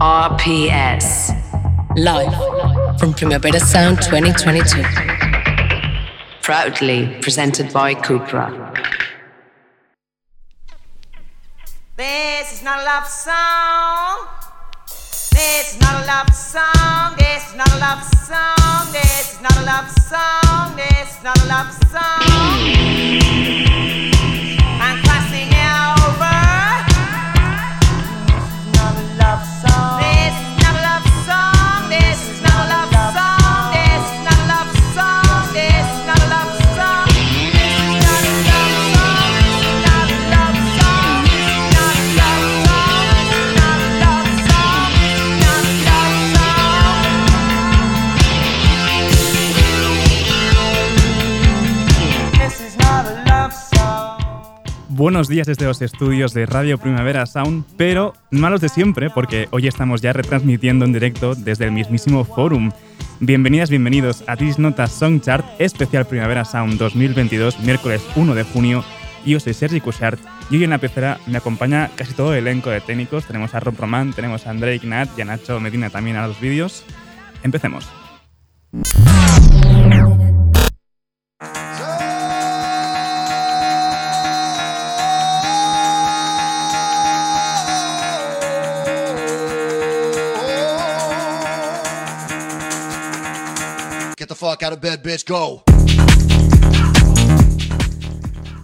RPS. Live from Primavera Sound 2022. Proudly presented by Cupra. This is not a love song. This is not a love song. This is not a love song. This is not a love song. This is not a love song. Buenos días desde los estudios de Radio Primavera Sound, pero malos de siempre porque hoy estamos ya retransmitiendo en directo desde el mismísimo Forum. Bienvenidas, bienvenidos a This Nota Song Chart especial Primavera Sound 2022, miércoles 1 de junio. Yo soy Sergi Cushart y hoy en la pecera me acompaña casi todo el elenco de técnicos. Tenemos a Rob Román, tenemos a André Ignat y a Nacho Medina también a los vídeos. Empecemos.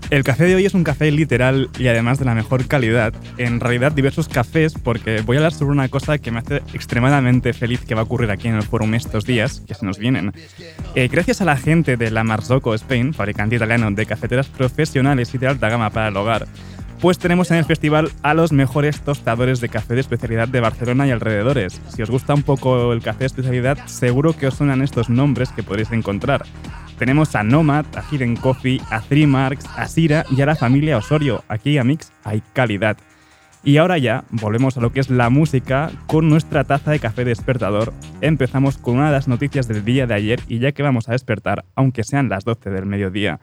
El café de hoy es un café literal y además de la mejor calidad. En realidad diversos cafés porque voy a hablar sobre una cosa que me hace extremadamente feliz que va a ocurrir aquí en el forum estos días, que se nos vienen. Eh, gracias a la gente de la Marzocco Spain, fabricante italiano de cafeteras profesionales y de alta gama para el hogar, pues tenemos en el festival a los mejores tostadores de café de especialidad de Barcelona y alrededores. Si os gusta un poco el café de especialidad, seguro que os suenan estos nombres que podréis encontrar. Tenemos a Nomad, a Hidden Coffee, a Three Marks, a Sira y a la familia Osorio. Aquí a Mix hay calidad. Y ahora ya volvemos a lo que es la música con nuestra taza de café despertador. Empezamos con una de las noticias del día de ayer y ya que vamos a despertar, aunque sean las 12 del mediodía.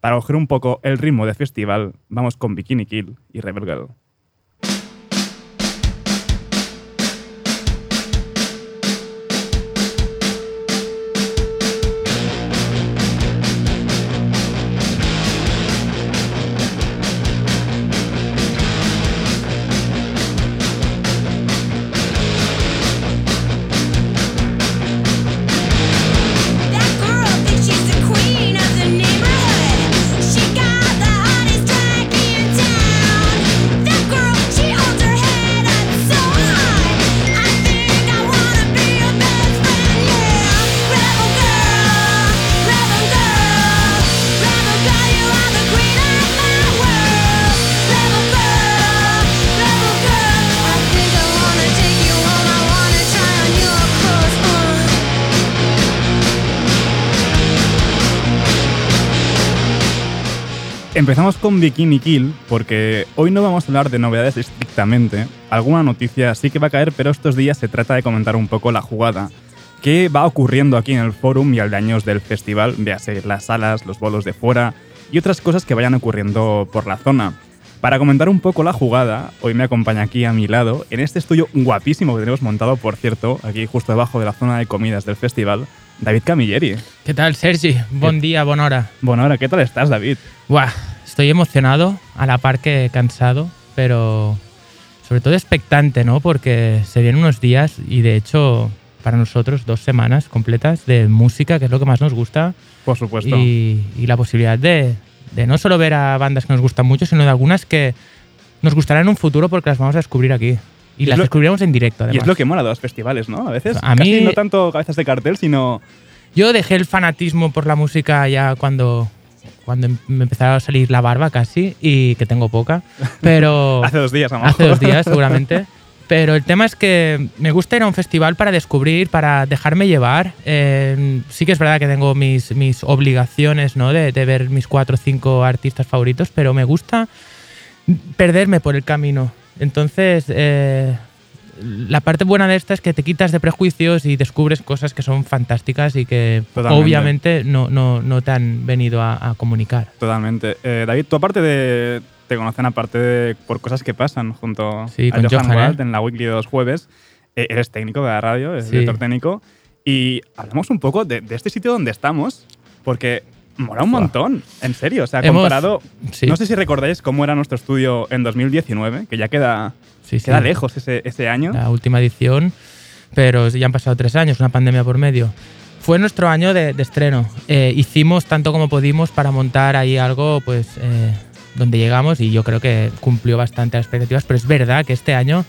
Para coger un poco el ritmo de festival, vamos con Bikini Kill y Rebel Girl. Empezamos con Bikini Kill porque hoy no vamos a hablar de novedades estrictamente. Alguna noticia sí que va a caer, pero estos días se trata de comentar un poco la jugada que va ocurriendo aquí en el forum y al de años del festival, véase las salas, los bolos de fuera y otras cosas que vayan ocurriendo por la zona. Para comentar un poco la jugada, hoy me acompaña aquí a mi lado, en este estudio guapísimo que tenemos montado, por cierto, aquí justo debajo de la zona de comidas del festival, David Camilleri. ¿Qué tal, Sergi? Buen día, buena hora. Buena hora, ¿qué tal estás, David? Buah, estoy emocionado, a la par que cansado, pero sobre todo expectante, ¿no? Porque se vienen unos días y de hecho para nosotros dos semanas completas de música, que es lo que más nos gusta. Por supuesto. Y, y la posibilidad de, de no solo ver a bandas que nos gustan mucho, sino de algunas que nos gustarán en un futuro porque las vamos a descubrir aquí. Y, Y las lo- descubriremos en directo, además. Y es lo que mola de los festivales, ¿no? A veces A casi mí- no tanto cabezas de cartel, sino Yo dejé el fanatismo por la música ya cuando, cuando em- me empezaba a salir la barba casi, y que tengo poca, pero... hace dos días, a lo hace dos días seguramente. Pero el tema es que me gusta ir a un festival para descubrir, para dejarme llevar. Eh, sí que es verdad que tengo mis, mis obligaciones ¿no? de, de ver mis cuatro o cinco artistas favoritos, pero me gusta perderme por el camino. Entonces, eh, la parte buena de esta es que te quitas de prejuicios y descubres cosas que son fantásticas y que Totalmente. obviamente no, no, no te han venido a, a comunicar. Totalmente. Eh, David, tú aparte de te conocen aparte de- por cosas que pasan junto Sí, a con Johan Johan, ¿eh? en la Weekly de los jueves. Eh, eres técnico de la radio, eres Sí. director técnico. Y hablamos un poco de, de este sitio donde estamos, porque mola un montón, en serio. O sea, Hemos- comparado. sí. No sé si recordáis cómo era nuestro estudio en 2019, que ya queda, Sí, sí. queda lejos ese, ese año. la última edición, pero ya han pasado tres años, una pandemia por medio. Fue nuestro año de, de estreno. Eh, hicimos tanto como pudimos para montar ahí algo, pues, eh, donde llegamos y yo creo que cumplió bastante las expectativas, pero es verdad que este año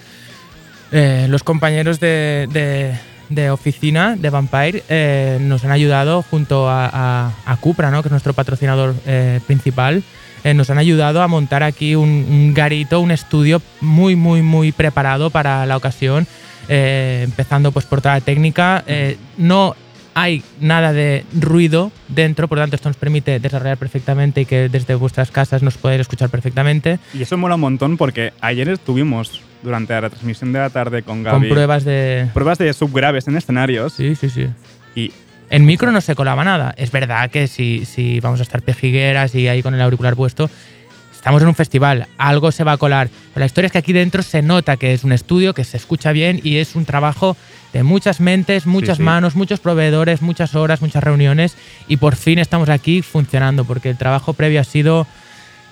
eh, los compañeros de, de- de oficina de Vampire eh, nos han ayudado junto a, a- a Cupra, ¿no? que es nuestro patrocinador eh, principal, eh, nos han ayudado a montar aquí un, un garito, un estudio muy, muy, muy preparado para la ocasión, eh, empezando pues por toda la técnica. Eh, no hay nada de ruido dentro, por lo tanto esto nos permite desarrollar perfectamente y que desde vuestras casas nos podáis escuchar perfectamente, Y eso mola un montón porque ayer estuvimos durante la retransmisión de la tarde con Gaby. con pruebas de... pruebas de subgraves en escenarios. Sí, sí, sí. Y En micro no se colaba nada. Es verdad que si, si vamos a estar pejigueras y ahí con el auricular puesto, estamos en un festival, algo se va a colar. Pero la historia es que aquí dentro se nota que es un estudio, que se escucha bien y es un trabajo de muchas mentes, muchas sí. manos, muchos proveedores, muchas horas, muchas reuniones y por fin estamos aquí funcionando porque el trabajo previo ha sido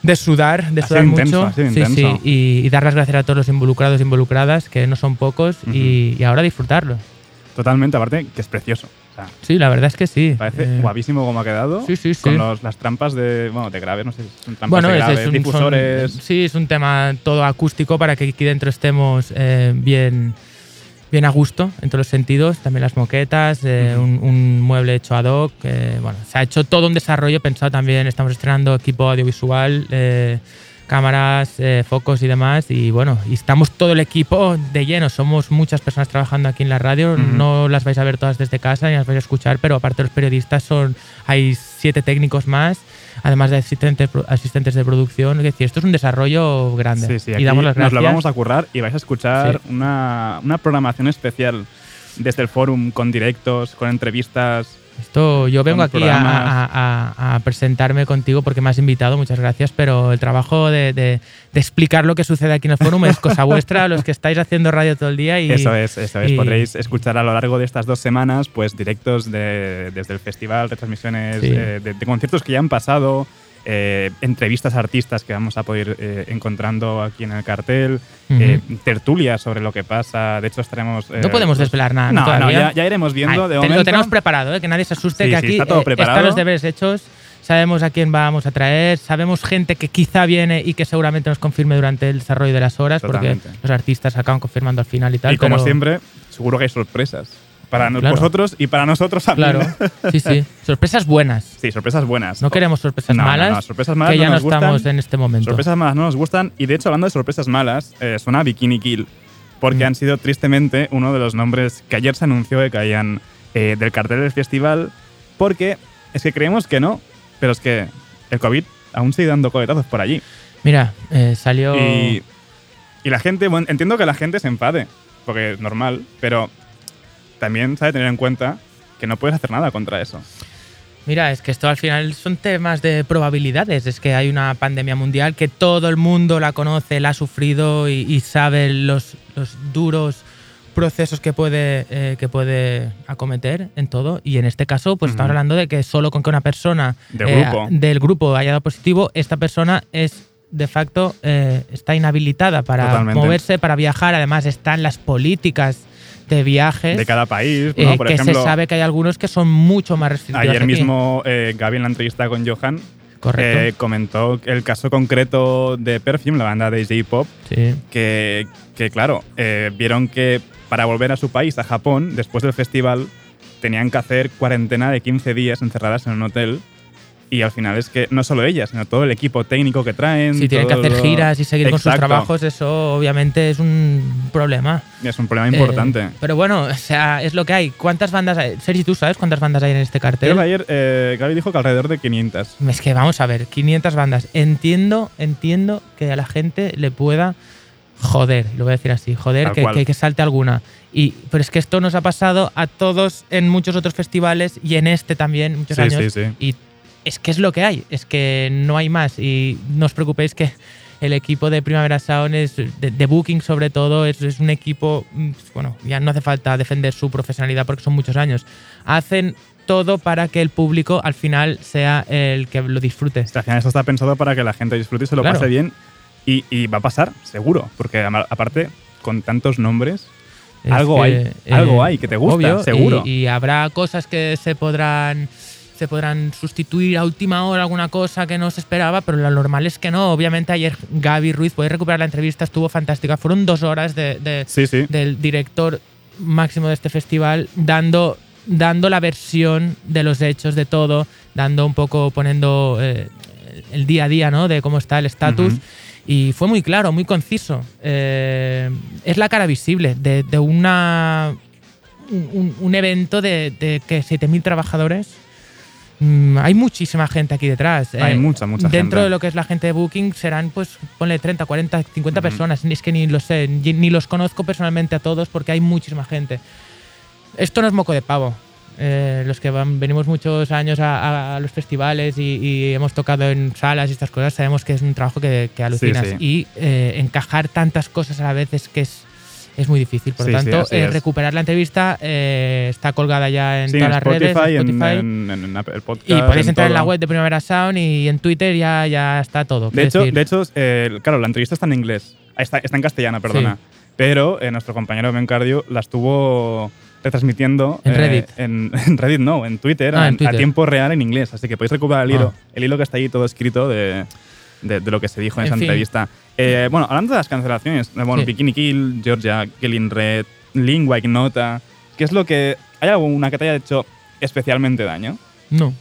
de sudar, de sudar intenso, mucho Sí, sí, y, y dar las gracias a todos los involucrados e involucradas, que no son pocos, y, y ahora disfrutarlo. totalmente, aparte, que es precioso. O sea, Sí, la verdad es que sí. parece Eh, guapísimo como ha quedado. sí, sí, sí. Con los- las trampas de, bueno, de graves, no sé si son trampas Bueno, de es, graves, es un, son- difusores. sí, es un tema todo acústico para que aquí dentro estemos eh, bien, bien a gusto en todos los sentidos. También las moquetas, eh, Ujú. un, un mueble hecho ad hoc. eh, bueno, se ha hecho todo un desarrollo pensado también. Estamos estrenando equipo audiovisual, eh, cámaras, eh, focos y demás. Y bueno, y estamos todo el equipo de lleno. Somos muchas personas trabajando aquí en la radio. Ujú. No las vais a ver todas desde casa ni las vais a escuchar, pero aparte de los periodistas son hay siete técnicos más además de asistentes, asistentes de producción. Es decir, esto es un desarrollo grande. Sí, sí, y aquí damos las nos lo vamos a currar y vais a escuchar Sí. una, una programación especial desde el forum, con directos, con entrevistas. Esto, yo vengo aquí a, presentarme contigo porque me has invitado, muchas gracias, pero el trabajo de, de- de explicar lo que sucede aquí en el forum es cosa vuestra, los que estáis haciendo radio todo el día. Y, eso es, eso es. y- Podréis escuchar a lo largo de estas dos semanas pues directos de- desde el festival, retransmisiones Sí. eh, de, de conciertos que ya han pasado, eh, entrevistas a artistas que vamos a poder ir eh, encontrando aquí en el cartel, eh, tertulias sobre lo que pasa. De hecho, estaremos... No podemos desvelar nada, ¿no? No, no, Todavía. ya, ya iremos viendo. Ay, de momento, lo tenemos preparado, que nadie se asuste, Sí, que sí, aquí está todo eh, preparado. están los deberes hechos. Sabemos a quién vamos a traer, sabemos gente que quizá viene y que seguramente nos confirme durante el desarrollo de las horas, Totalmente. porque los artistas acaban confirmando al final y tal. y como pero- siempre, seguro que hay sorpresas. Para Claro. vosotros y para nosotros también. Claro, sí, sí. Sorpresas buenas. Sí, sorpresas buenas. No queremos sorpresas No, malas, no, sorpresas malas que ya no, nos gustan. estamos en este momento. Sorpresas malas no nos gustan. Y de hecho, hablando de sorpresas malas, eh, suena a Bikini Kill. Porque Mm. han sido tristemente uno de los nombres que ayer se anunció que caían eh, del cartel del festival. Porque es que creemos que no, pero es que el COVID aún sigue dando coletazos por allí. Mira, eh, salió... Y, y la gente, bueno, entiendo que la gente se enfade, porque es normal, pero también sabe tener en cuenta que no puedes hacer nada contra eso. Mira, es que esto al final son temas de probabilidades. Es que hay una pandemia mundial que todo el mundo la conoce, la ha sufrido y, y sabe los, los duros procesos que puede, eh, que puede acometer en todo. Y en este caso, pues estamos hablando de que solo con que una persona Del eh, grupo. del grupo haya dado positivo, esta persona es de facto eh, está inhabilitada para Totalmente. moverse, para viajar. Además, están las políticas de viajes. De cada país, eh, que ejemplo, se sabe que hay algunos que son mucho más restrictivos. ayer aquí. mismo eh, Gaby en la entrevista con Johan eh, comentó el caso concreto de Perfume, la banda de J-Pop, sí. que, que, claro, vieron que para volver a su país, a Japón, después del festival, tenían que hacer cuarentena de 15 días encerradas en un hotel. Y al final es que no solo ellas, sino todo el equipo técnico que traen. Si tienen que hacer lo- giras y seguir con sus Exacto. trabajos, eso obviamente es un problema. Es un problema importante. Eh, pero bueno, o sea, es lo que hay. ¿Cuántas bandas hay? Sergi, ¿tú sabes cuántas bandas hay en este Creo cartel? que ayer eh, Gaby dijo que alrededor de 500. Es que vamos a ver, 500 bandas. Entiendo, entiendo que a la gente le pueda joder, lo voy a decir así, joder, que, que, que salte alguna. Y, pero es que esto nos ha pasado a todos en muchos otros festivales y en este también, muchos Sí, años. sí, sí. Y es que es lo que hay, es que no hay más. Y no os preocupéis que el equipo de Primavera Sound es, de, de Booking sobre todo, es, es un equipo, mm, bueno, ya no hace falta defender su profesionalidad porque son muchos años. Hacen todo para que el público al final sea el que lo disfrute. Esto está pensado para que la gente disfrute y se lo Claro. pase bien. Y, y va a pasar, seguro. Porque aparte, con tantos nombres, Es algo que, hay. algo hay que te gusta, obvio, seguro. Y, y habrá cosas que se podrán se podrán sustituir a última hora alguna cosa que no se esperaba, pero lo normal es que no. Obviamente ayer Gaby Ruiz, podéis recuperar la entrevista, estuvo fantástica. Fueron dos horas de, de- Sí, sí. del director máximo de este festival dando, dando la versión de los hechos, de todo, dando un poco, poniendo eh, el día a día, ¿no? De cómo está el estatus. Y fue muy claro, muy conciso. Eh, es la cara visible de, de una un, un- un evento de, de que 7.000 trabajadores. Mm, hay muchísima gente aquí detrás. Hay mucha, mucha Dentro gente. de lo que es la gente de Booking serán, pues, ponle 30, 40, 50 personas. Es que ni lo sé, ni, los conozco personalmente a todos porque hay muchísima gente. Esto no es moco de pavo. Eh, los que van- venimos muchos años a, a- los festivales y, y hemos tocado en salas y estas cosas, sabemos que es un trabajo que, que alucinas. sí. Y eh, encajar tantas cosas a la vez es que es, es muy difícil. Por lo sí, tanto, eh, recuperar la entrevista eh, está colgada ya en Sí, todas en las Spotify, redes. en- Spotify. En, Apple Podcast. y podéis en entrar en la web de Primavera Sound y en Twitter ya, ya está todo. De hecho, decir, de hecho eh, claro, la entrevista está en inglés. Ah, Está, está en castellano, perdona. Pero nuestro compañero Ben Cardio la estuvo retransmitiendo En Reddit. en, en Reddit no, en Twitter, Ah, a- en Twitter. a tiempo real en inglés. Así que podéis recuperar el hilo, Ah. el hilo que está ahí todo escrito de, de- de lo que se dijo en, En esa fin. entrevista. Eh, bueno, hablando de las cancelaciones, eh, bueno, Sí. Bikini Kill, Georgia, Killing Red, Lingua Ignota, ¿qué es lo que. ¿Hay alguna que te haya hecho especialmente daño? No.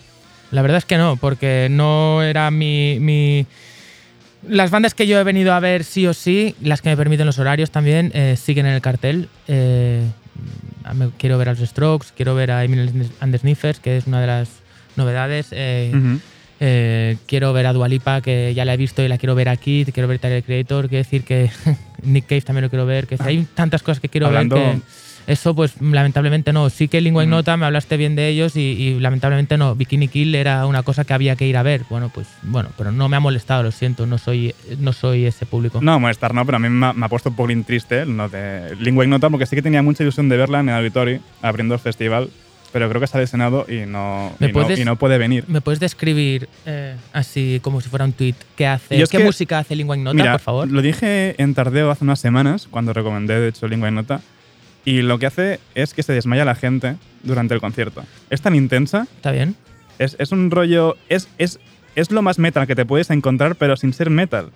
La verdad es que no, porque no era mi, mi- Las bandas que yo he venido a ver sí o sí, las que me permiten los horarios también, eh, siguen en el cartel. Eh, me- quiero ver a los Strokes, quiero ver a Emil and the Sniffers, que es una de las novedades. eh. Eh, quiero ver a Dualipa, que ya la he visto y la quiero ver aquí. Quiero ver Tyler Creator, quiero decir que Nick Cave también lo quiero ver. Que hay tantas cosas que quiero Hablando- ver que eso, pues lamentablemente no. Sí que Lingua Mm. Ignota, me hablaste bien de ellos y, y lamentablemente no. Bikini Kill era una cosa que había que ir a ver. Bueno, pues bueno, pero no me ha molestado, lo siento. No soy, no soy ese público. No, molestar no, pero a mí me ha, me ha puesto un poco triste no de Lingua Ignota porque sí que tenía mucha ilusión de verla en el auditorio abriendo el festival, pero creo que ha lesionado y no, ¿Me y no, puedes- y no puede venir. ¿Me puedes describir eh, así como si fuera un tweet qué hace? Es ¿Qué que- música hace Lingua Ignota, Mira, por favor? lo dije en Tardeo hace unas semanas cuando recomendé de hecho Lingua Ignota y lo que hace es que se desmaya la gente durante el concierto. Es tan intensa, ¿Está bien? es, es un rollo, es, es, es lo más metal que te puedes encontrar pero sin ser metal.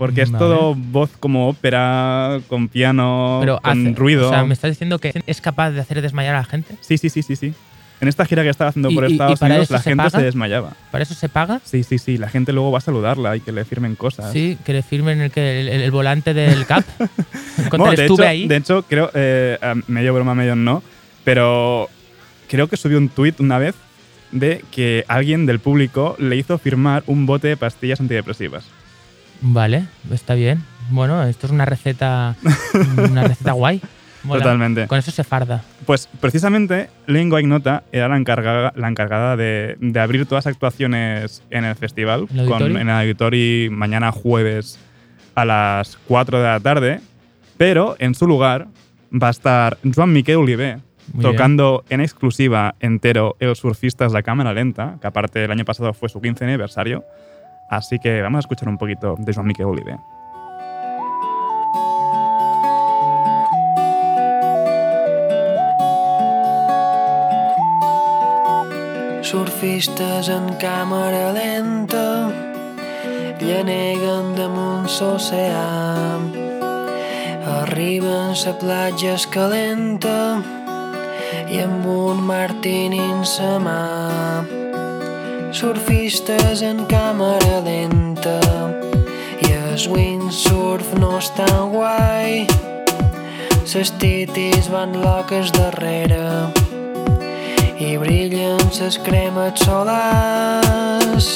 Porque es Vale. todo voz como ópera, con piano, Pero con hace- ruido. O sea, me estás diciendo que es capaz de hacer desmayar a la gente. Sí, sí, sí, sí, sí. En esta gira que estaba haciendo ¿Y- por y- y Estados para Unidos, eso la se gente paga? se desmayaba. ¿Para eso se paga? Sí, sí, sí. La gente luego va a saludarla y que le firmen cosas. Sí, que le firmen el, que- el, el volante del CAP. Cuando Bueno, de, estuve hecho, ahí. de hecho, creo, eh, a medio broma, medio no, pero creo que subió un tuit una vez de que alguien del público le hizo firmar un bote de pastillas antidepresivas. Vale, está bien. Bueno, esto es una receta, una receta guay. Mola. Totalmente. Con eso se farda. Pues precisamente Lingua Ignota era la encargada, la encargada de, de abrir todas las actuaciones en el festival, ¿En el Auditori? en el Auditori mañana jueves a las 4 de la tarde, pero en su lugar va a estar Joan Miquel Oliver Muy tocando en exclusiva entero Els surfistas de cámara lenta, que aparte el año pasado fue su 15 aniversario. Así que vamos a escuchar un poquito de Joan Miquel Oliver. Surfistes en càmera lenta llaneguen damunt l'oceà. Arriben a platja escalenta i amb un martini en sa mà. Surfistes en càmera lenta i el windsurf no és tan guai. Les titis van loques darrere i brillen ses cremes solars.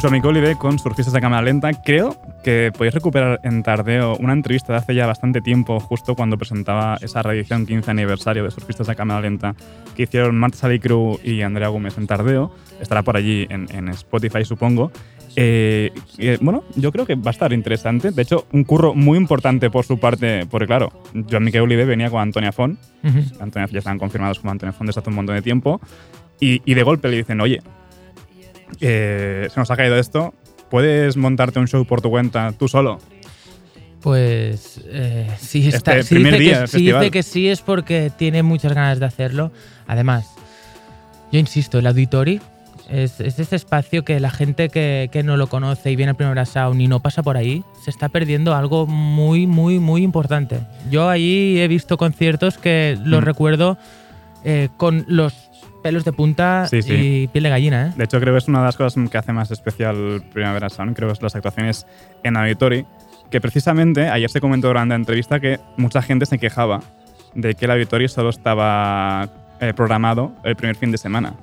Johnny Olive con Surfistas de Cámara Lenta. Creo que podéis recuperar en Tardeo una entrevista de hace ya bastante tiempo, justo cuando presentaba esa reedición 15 aniversario de Surfistas de Cámara Lenta que hicieron Marta Salicru y Andrea Gómez en Tardeo. Estará por allí en, en Spotify, supongo. Eh, eh, bueno, yo creo que va a estar interesante. De hecho, un curro muy importante por su parte, porque claro, Joan Miquel Olive venía con Antonia Font. Ujú. Antonia ya están confirmados como Antonia Font desde hace un montón de tiempo. Y, y de golpe le dicen, oye, eh, se nos ha caído esto, ¿puedes montarte un show por tu cuenta tú solo? Pues eh, sí, está, Este si primer dice día que, si dice que sí es porque tiene muchas ganas de hacerlo. Además, yo insisto, el Auditori es, es ese espacio que la gente que, que no lo conoce y viene al primer sound y no pasa por ahí, se está perdiendo algo muy, muy, muy importante. Yo ahí he visto conciertos que los Mm. recuerdo eh, con los pelos de punta Sí, sí. y piel de gallina. ¿eh? De hecho, creo que es una de las cosas que hace más especial Primavera Sound, creo que es las actuaciones en Auditori, que precisamente ayer se comentó durante la entrevista que mucha gente se quejaba de que el Auditori solo estaba eh, programado el primer fin de semana,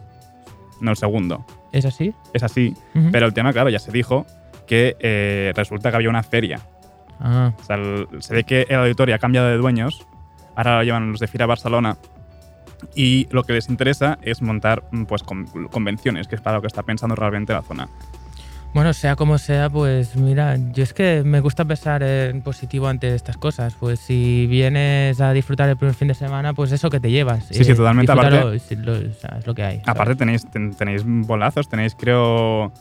no el segundo. ¿Es así? Es así, Ujú. pero el tema, claro, ya se dijo que eh, resulta que había una feria. Ah, O sea, el- se ve que el auditorio ha cambiado de dueños, ahora lo llevan los de Fira Barcelona, y lo que les interesa es montar mm, pues, con- convenciones, que es para lo que está pensando realmente la zona. Bueno, sea como sea, pues mira, yo es que me gusta pensar en positivo ante estas cosas. Pues si vienes a disfrutar el primer fin de semana, pues eso que te llevas. Sí, sí, totalmente, disfrútalo, aparte- sí, lo- o sea, es lo que hay. Aparte tenéis, ten- tenéis bolazos, tenéis creo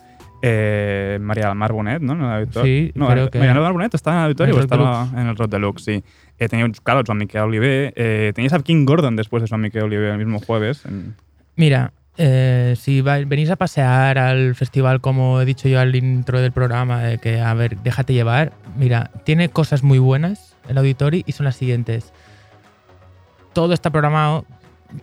eh, María del Mar Bonet, ¿no? En el auditorio. Sí, no, creo eh, que- María del Mar Bonet está en el auditorio En o el estaba en el Rock Deluxe, sí. Eh, tenéis, claro, Joan Miquel Oliver, eh, tenéis a King Gordon después de Joan Miquel Oliver el mismo jueves. en- Mira, eh, si venís a pasear al festival, como he dicho yo al intro del programa, de que, a ver, déjate llevar, mira, tiene cosas muy buenas el auditorio y son las siguientes. Todo está programado,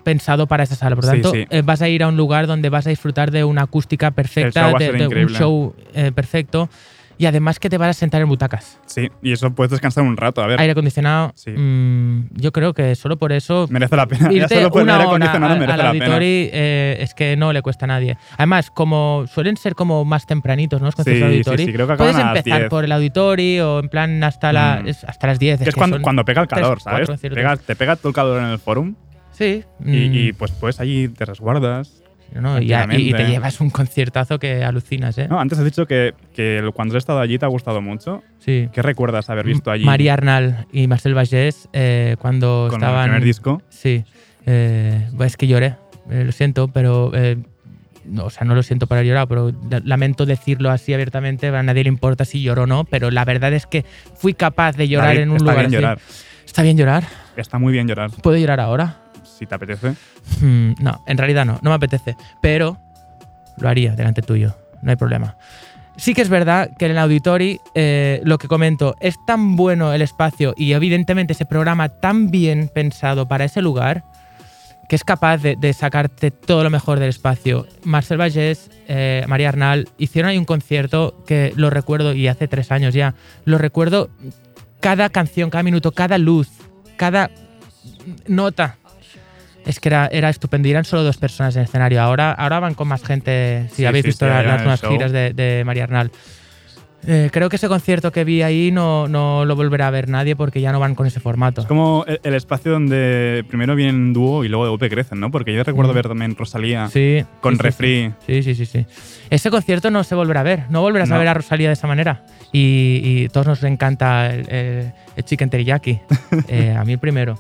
pensado para esa sala. Por Sí, tanto, sí. eh, vas a ir a un lugar donde vas a disfrutar de una acústica perfecta, de, de un show eh, perfecto y además que te vas a sentar en butacas. Sí, y eso puedes descansar un rato, a ver. Aire acondicionado, Sí. mm, yo creo que solo por eso Merece la pena. Ya irte solo por una aire acondicionado al, merece al la pena. auditori eh, es que no le cuesta a nadie. Además, como suelen ser como más tempranitos, ¿no? Los conciertos Sí, de sí, auditori, sí, creo que puedes a las empezar 10. por el auditori o en plan hasta, la, Mm. es- hasta las 10. Que es que cuando, cuando pega el calor, cuatro ¿sabes? conciertos. Pega- te pega todo el calor en el forum Sí. y, mm, y, pues pues allí te resguardas. no, y, y- y te llevas un conciertazo que alucinas, ¿eh? No, antes has dicho que, que cuando has estado allí te ha gustado mucho. sí. ¿Qué recuerdas haber visto allí María Arnal y Marcel Bagés eh, cuando con estaban... el primer disco? Sí, eh, es que lloré, eh, lo siento, pero eh, no, o sea, no lo siento para llorar, pero la- lamento decirlo así abiertamente, a nadie le importa si lloro o no, pero la verdad es que fui capaz de llorar David, en un está lugar bien así. llorar. ¿Está bien llorar? Está muy bien llorar, ¿Puedo llorar ahora? Si te apetece. Hmm, no, en realidad no, no me apetece, pero lo haría delante tuyo, no hay problema. Sí que es verdad que en el Auditori, eh, lo que comento, es tan bueno el espacio y evidentemente ese programa tan bien pensado para ese lugar que es capaz de, sacarte todo lo mejor del espacio. Marcel Vallés, eh, María Arnal hicieron ahí un concierto que lo recuerdo y hace tres años ya. Lo recuerdo cada canción, cada minuto, cada luz, cada nota. Es que era, era estupendo. Y eran solo dos personas en el escenario. Ahora, ahora van con más gente. Si Sí, habéis sí, visto las nuevas show. giras de, de María Arnal. Eh, creo que ese concierto que vi ahí no, no lo volverá a ver nadie porque ya no van con ese formato. Es como el, el espacio donde primero vienen dúo y luego de golpe crecen, ¿no? Porque yo recuerdo Mm. ver también Rosalía Sí, con sí, refri. Sí, sí, sí, sí. Ese concierto no se volverá a ver. No volverás a No. ver a Rosalía de esa manera. Y, y todos nos encanta el, el- el chicken teriyaki. Eh, a mí el primero.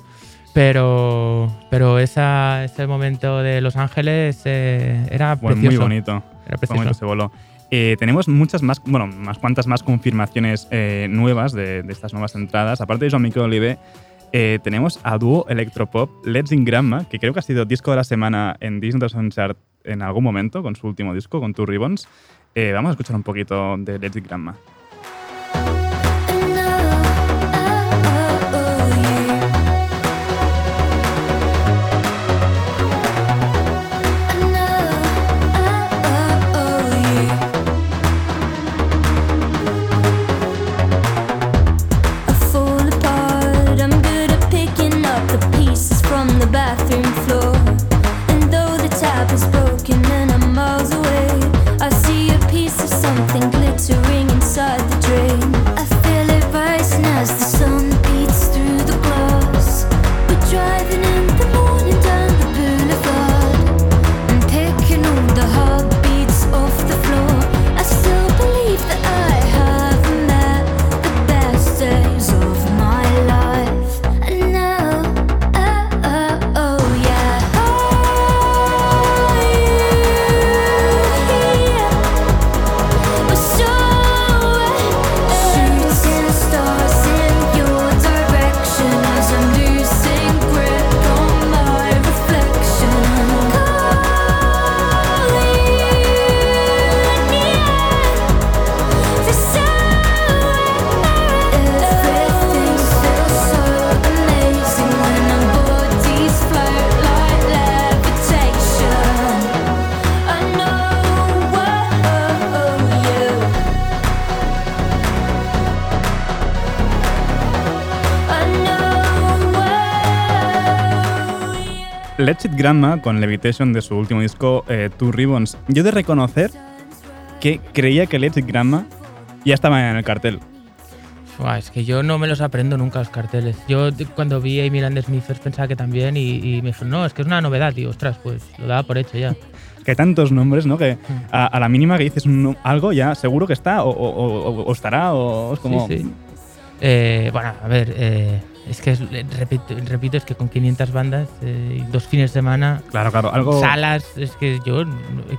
Pero, pero esa, ese momento de Los Ángeles eh, era Bueno, muy bonito. Era precioso. ese bolo. Eh, tenemos muchas más, bueno, unas cuantas más confirmaciones eh, nuevas de, de estas nuevas entradas. Aparte de Jean Miquel Olive, tenemos a dúo electropop Let's in Grandma, que creo que ha sido disco de la semana en Disney Chart en algún momento, con su último disco, con Two Ribbons. Vamos a escuchar un poquito de Let's in Grandma. Let's It Grandma con Levitation de su último disco eh, Two Ribbons. Yo he de reconocer que creía que Let's It Grandma ya estaba en el cartel. Es que yo no me los aprendo nunca los carteles. Yo cuando vi a Amy Smithers pensaba que también y, y me dijo, no, es que es una novedad, tío. Ostras, pues lo daba por hecho ya. Que hay tantos nombres, ¿no? Que a, a la mínima que dices un algo ya seguro que está o, o- o- o estará o es como... Sí, sí. Eh, bueno, a ver, eh, es que, es- eh, repito, repito, es que con 500 bandas eh, y dos fines de semana, Claro, claro, algo... salas, es que yo,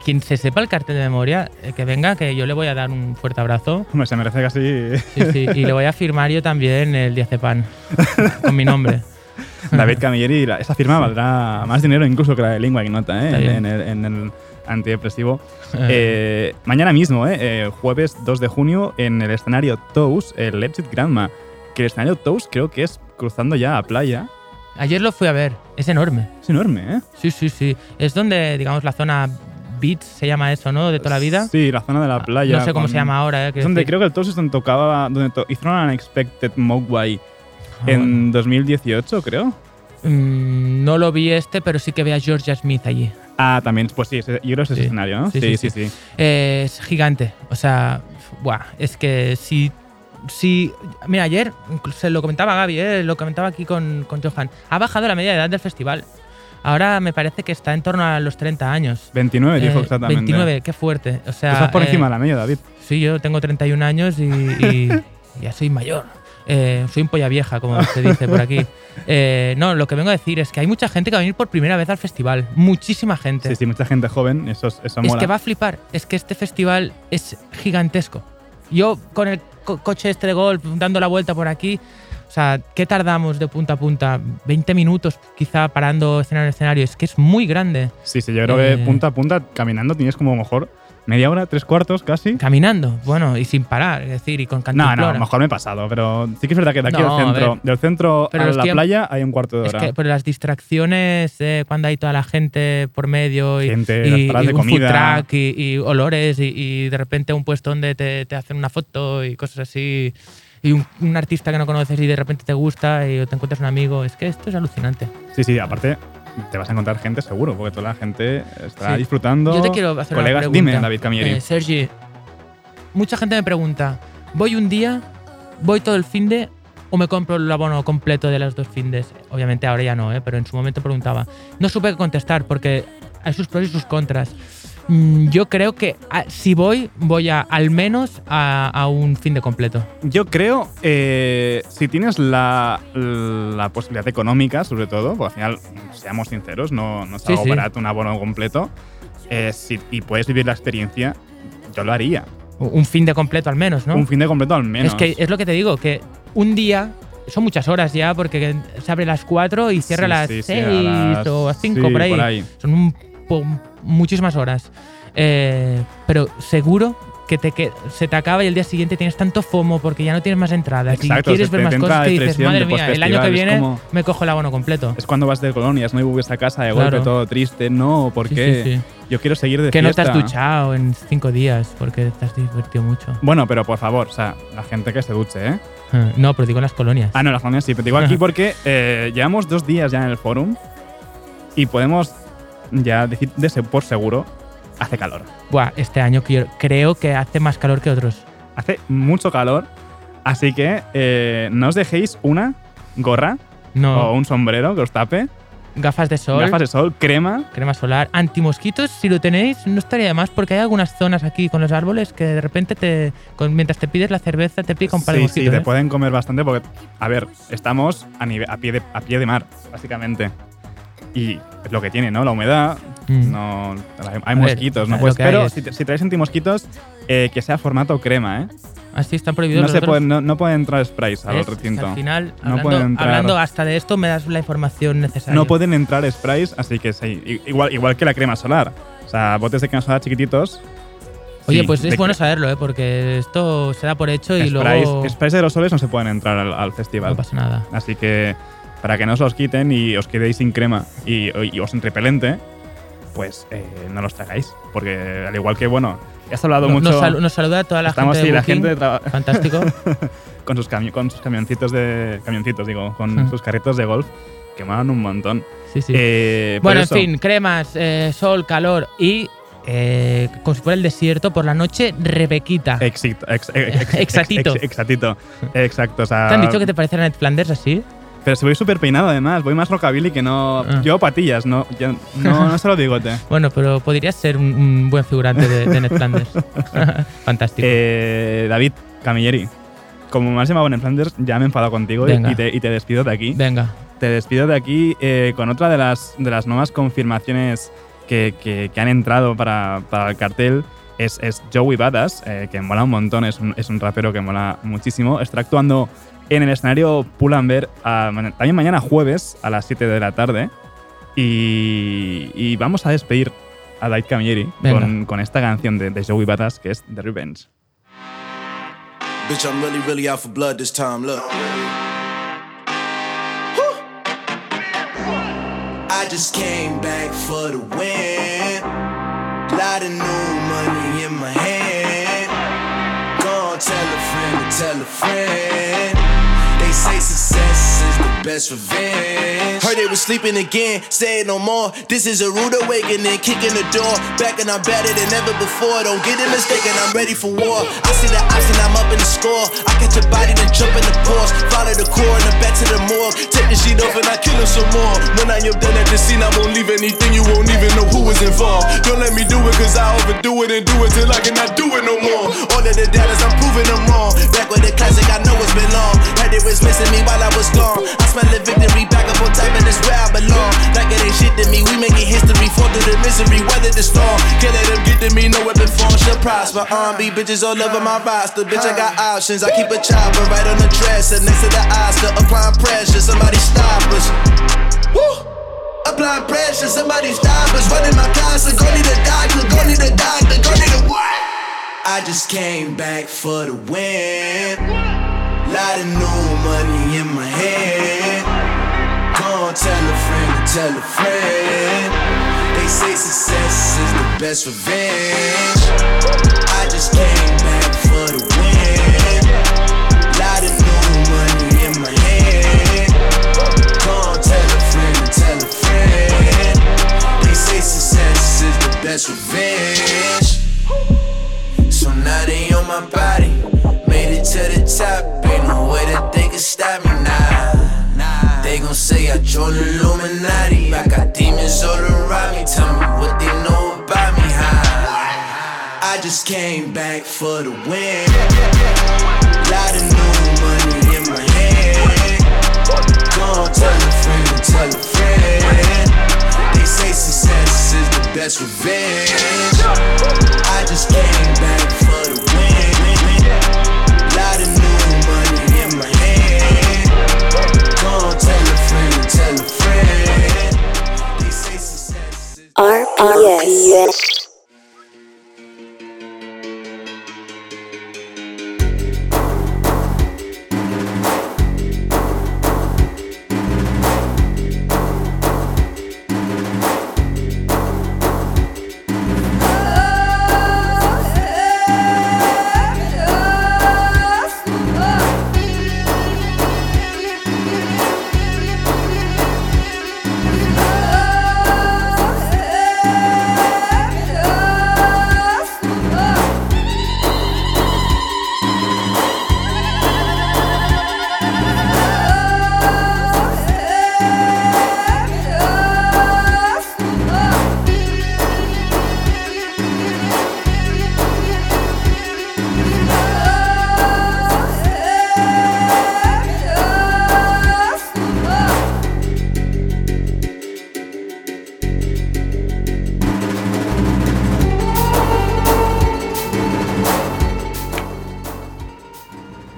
quien se sepa el cartel de memoria, eh, que venga, que yo le voy a dar un fuerte abrazo. Hombre, se merece casi... Sí, sí, y le voy a firmar yo también el diazepam con mi nombre. David Camilleri, esa firma valdrá más dinero incluso que la de Lingua Ignota, ¿eh? En, el, en el antidepresivo. Eh, mañana mismo, ¿eh? Jueves 2 de junio, en el escenario Toast, el It Grandma. Que el escenario Toast creo que es cruzando ya a playa. Ayer lo fui a ver, es enorme. Es enorme, ¿eh? Sí, sí, sí. Es donde, digamos, la zona Beats se llama eso, ¿no? De toda la vida. Sí, la zona de la playa. no sé cómo con- se llama ahora, ¿eh? Es donde decir. creo que el Toast es donde tocaba, donde to- hicieron Unexpected Mogwai Ah, en 2018, creo. Mm, no lo vi este, pero sí que ve a Georgia Smith allí. Ah, también, pues sí, yo creo que es ese Sí. escenario, ¿no? Sí, sí, sí. Eh, es gigante. O sea, buah, es que si. Si mira, ayer se lo comentaba Gaby, eh, lo comentaba aquí con, con Johan. Ha bajado la media de edad del festival. Ahora me parece que está en torno a los 30 años. 29, dijo Eh, exactamente. 29, qué fuerte. O sea, estás por eh, encima de la media, David. Sí, yo tengo 31 años y, y ya soy mayor. Eh, soy un polla vieja, como se dice por aquí. Eh, no, lo que vengo a decir es que hay mucha gente que va a venir por primera vez al festival. Muchísima gente. Sí, sí, mucha gente joven, eso, eso es mola. que va a flipar. Es que este festival es gigantesco. Yo con el co- coche este de golf dando la vuelta por aquí, o sea, ¿qué tardamos de punta a punta? 20 minutos quizá parando escenario en escenario. Es que es muy grande. Sí, sí, yo creo Eh. que punta a punta, caminando, tienes como mejor media hora, tres cuartos casi. Caminando, bueno, y sin parar, es decir, y con No, cantimplora. no, a lo mejor me he pasado, pero sí que es verdad que de aquí No, al centro, del centro Pero a la playa hay un cuarto de Es hora. que por las distracciones, eh, cuando hay toda la gente por medio y, Gente, y- y de un food comida. truck y, y olores y, y de repente un puesto donde te, te hacen una foto y cosas así y un, un artista que no conoces y de repente te gusta y te encuentras un amigo. Es que esto es alucinante. Sí, sí, aparte te vas a encontrar gente seguro, porque toda la gente estará Sí. disfrutando. Yo te quiero hacer Colegas, una pregunta. dime, David Camilleri. Eh, Sergi, mucha gente me pregunta, ¿voy un día, voy todo el fin de o me compro el abono completo de las dos findes? Obviamente ahora ya no, ¿eh? pero en su momento preguntaba. No supe qué contestar porque hay sus pros y sus contras. Mm, Yo creo que ah, si voy, voy a al menos a, a un fin de completo. Yo creo, eh, si tienes la, la posibilidad económica, sobre todo, porque al final, seamos sinceros, no, no es algo sí. barato un abono completo, eh, si- y puedes vivir la experiencia, yo lo haría. Un fin de completo al menos, ¿no? Un fin de completo al menos. Es que es lo que te digo, que un día son muchas horas ya, porque se abre a las 4 y cierra Sí, las sí, 6 sí, a las- o a 5 sí, por, ahí. por ahí. Son un muchísimas horas. Eh, pero seguro que te que se te acaba y el día siguiente tienes tanto FOMO porque ya no tienes más entradas Exacto, y quieres ver más cosas que dices, madre mía, el año que viene como- me cojo el abono completo. Es cuando vas de colonias, no y vuelves a casa de golpe Claro. todo triste. No, ¿por Sí, qué? sí, sí. Yo quiero seguir de Que no te has duchado en 5 días porque te has divertido mucho. Bueno, pero por favor, o sea, la gente que se duche, ¿eh? Ah, No, pero digo las colonias. Ah, no, las colonias sí, pero digo aquí porque eh, llevamos dos días ya en el forum y podemos ya decir de por seguro, hace calor. Buah, este año creo que hace más calor que otros. Hace mucho calor, así que eh, no os dejéis una gorra No, o un sombrero que os tape, gafas de sol. gafas de sol, crema. crema solar, antimosquitos, si lo tenéis, no estaría de más porque hay algunas zonas aquí con los árboles que de repente te, con- mientras te pides la cerveza te pica un par de Sí, sí, mosquitos. te ¿eh? pueden comer bastante porque, a ver, estamos a, pie, de, a pie de mar, básicamente. Y es lo que tiene, ¿no? La humedad, Mm. no, hay, ver, mosquitos, no puedes. Pero si, si traes antimosquitos, eh, que sea formato crema, ¿eh? Así están prohibidos No, los se pueden, no, no pueden entrar sprays al recinto. Al final, No hablando, pueden entrar- hablando hasta de esto, me das la información necesaria. No pueden entrar sprays, así que sí, igual, igual que la crema solar. O sea, botes de crema solar chiquititos. Oye, sí, pues es bueno saberlo, ¿eh? porque esto se da por hecho y sprays, luego sprays de los soles no se pueden entrar al, al no festival. pasa nada. Así que para que no os los quiten y os quedéis sin crema y, y os repelente, pues eh, no los tragáis. Porque al igual que, bueno, ya has hablado No- mucho. Nos, salu- nos saluda toda la estamos, gente sí, de la gente de Fantástico. con sus, con sus camioncitos de. Camioncitos, digo, con Mm. sus carritos de golf. que molan un montón. Sí, sí. Eh, bueno, en eso- fin, cremas, eh, sol, calor y eh, como si fuera el desierto, por la noche, Rebequita. Exito, ex- ex- ex- Exactito. Exacto. O sea, ¿Te han dicho que te parece Ned Flanders así? Pero si voy súper peinado además, voy más rockabilly que no. Ah. Llevo patillas, no, ya- no, no solo bigote. Bueno, pero podrías ser un, un buen figurante de, de Ned Flanders. Fantástico. Eh, David Camilleri, como me has llamado en Flanders, ya me he enfadado contigo y- te, y te despido de aquí. Venga. Te despido de aquí eh, con otra de las, de las nuevas confirmaciones que, que- que han entrado para, para el cartel. Es, es Joey Badass, eh, que mola un montón, es un, es un rapero que mola muchísimo. Estará actuando en el escenario Pull&Bear también mañana jueves a las 7 de la tarde. Y, y vamos a despedir a David Camilleri con, con esta canción de, de Joey Badass que es The Revenge. Bitch, I'm really, really out for blood this time. Look. I just came back for the win. Lot of new money in my hand. Go on, tell a friend to tell a friend. say success best revenge. Heard they was sleeping again, say it no more. This is a rude awakening, kicking the door. Back and I'm better than ever before. Don't get it mistaken, I'm ready for war. I see the option, I'm up in the score. I catch a body, then jump in the Porsche. Follow the core and the back to the morgue. Take the sheet off and I kill him some more. When I am done at the scene, I won't leave anything. You won't even know who was involved. Don't let me do it, cause I overdo it and do it till I cannot do it no more. All of the doubters, I'm proving them wrong. Back with the classic, I know it's been long. Heard it was missing me while I was gone. I smell the victory back up on top, and it's where I belong. Like it ain't shit to me, we making history. Fall through the misery, weather the storm. Can't let them get to me, no weapon form shall prosper. R&B bitches all over my roster. Bitch, I got options. I keep a chopper right on the dresser next to the Oscar. Applying pressure, somebody stop us. Applying pressure, somebody stop us. Running my closet, go need a doctor, go need a doctor, go need a what? I just came back for the win. Lot of new money in my hand. Tell a friend to tell a friend. They say success is the best revenge. I just came back for the win. Lot of new money in my hand. On, tell a friend to tell a friend. They say success is the best revenge. So now they on my body. Made it to the top. Ain't no way that they can stop me. They gon' say I joined Illuminati. I got demons all around me. Tell me what they know about me. How? I just came back for the win. Lot of new money in my hand. Go tell a friend, tell a friend. They say success is the best revenge. I just came back for the win. RPS. RPS.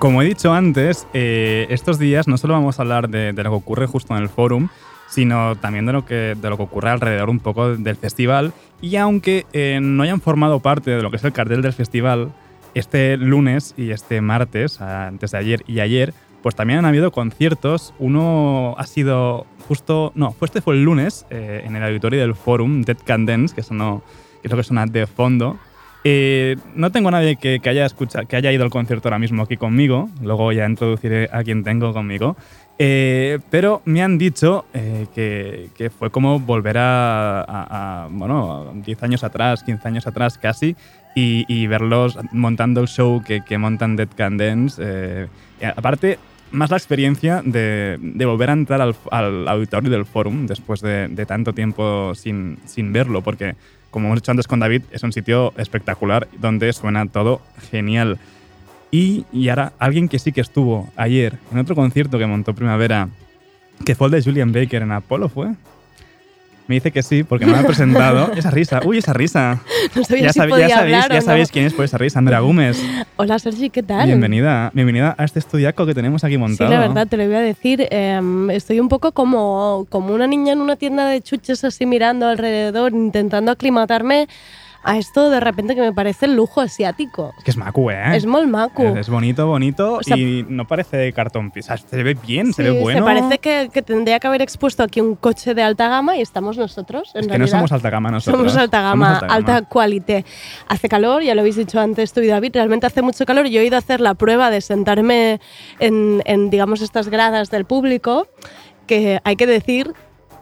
Como he dicho antes, eh, estos días no solo vamos a hablar de, lo que ocurre justo en el forum, sino también de lo que, de lo que ocurre alrededor un poco del festival. Y aunque eh, no hayan formado parte de lo que es el cartel del festival, este lunes y este martes, antes de ayer y ayer, pues también han habido conciertos. Uno ha sido justo, no, fue este fue el lunes eh, en el auditorio del forum Dead Can Dance, que, sonó, que es lo que suena de fondo. Eh, no tengo a nadie que, haya que haya ido al concierto ahora mismo aquí conmigo. Luego ya introduciré a quien tengo conmigo. Eh, pero me han dicho eh, que, fue como volver a, bueno, 10 años atrás, 15 años atrás casi, y, verlos montando el show que, que montan Dead Can Dance. aparte, más la experiencia de, volver a entrar al, auditorio del Forum después de, tanto tiempo sin, sin verlo, porque como hemos dicho antes con David, es un sitio espectacular donde suena todo genial. Y, y ahora, alguien que sí que estuvo ayer en otro concierto que montó Primavera, que fue el de Julian Baker en Apolo, ¿fue? Me dice que sí, porque me ha presentado. esa risa, uy, esa risa. No sabía ya si podía ya sabéis, o ya no. sabéis quién es por esa risa, Andrea Gómez. Hola Sergi, ¿qué tal? Bienvenida, bienvenida a este estudiaco que tenemos aquí Sí, montado. la verdad, te lo voy a decir. em, estoy un poco como, como una niña en una tienda de chuches así mirando alrededor, intentando aclimatarme a esto de repente que me parece el lujo asiático. Es que es macu, ¿eh? Es molt maco. Es, es bonito, bonito O sea, y no parece de cartón. Sea, se ve bien, se Sí, ve bueno. parece que, que tendría que haber expuesto aquí un coche de alta gama y estamos nosotros. En Es que no realidad. somos alta gama nosotros. Somos alta gama, Somos alta gama. alta qualité. Hace calor, ya lo habéis dicho antes tú y David, realmente hace mucho calor. Yo he ido a hacer la prueba de sentarme en, en, digamos, estas gradas del público, que hay que decir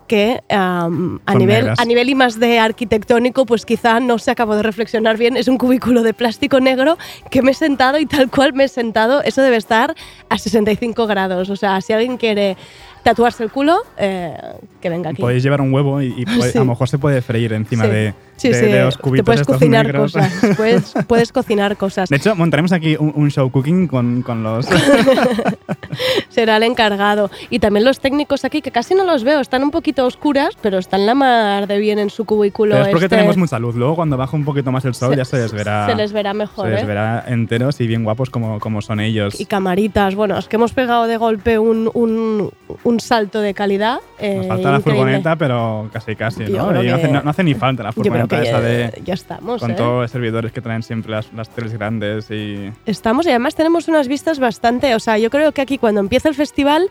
que a, nivel, negras. a nivel y más de arquitectónico, pues quizá no se acabó de reflexionar bien. Es un cubículo de plástico negro que me he sentado y tal cual me he sentado, eso debe estar a 65 grados. O sea, si alguien quiere tatuarse el culo, eh, que venga aquí. Podéis llevar un huevo y, y Sí. a lo mejor se puede freír encima Sí. de, Sí, de- sí, de los te puedes estos cocinar negros. cosas. Puedes, puedes cocinar cosas. De hecho, montaremos aquí un, un show cooking con, con los... Será el encargado. Y también los técnicos aquí, que casi no los veo, están un poquito oscuras, pero están la mar de bien en su cubículo. Pero es porque este. tenemos mucha luz. Luego, cuando baja un poquito más el sol, Se- ya se les verá. se les verá mejor, Se les ¿eh? verá enteros y bien guapos como, como son ellos. Y camaritas. Bueno, es que hemos pegado de golpe un, un, un salto de calidad. eh, Nos falta la furgoneta, pero casi casi, ¿no? no, hace, no- no hace ni falta la furgoneta esa de. ya estamos. Con ¿eh? todos los servidores que traen siempre las, las teles grandes y. Estamos y además tenemos unas vistas bastante, o sea, yo creo que aquí cuando empieza el festival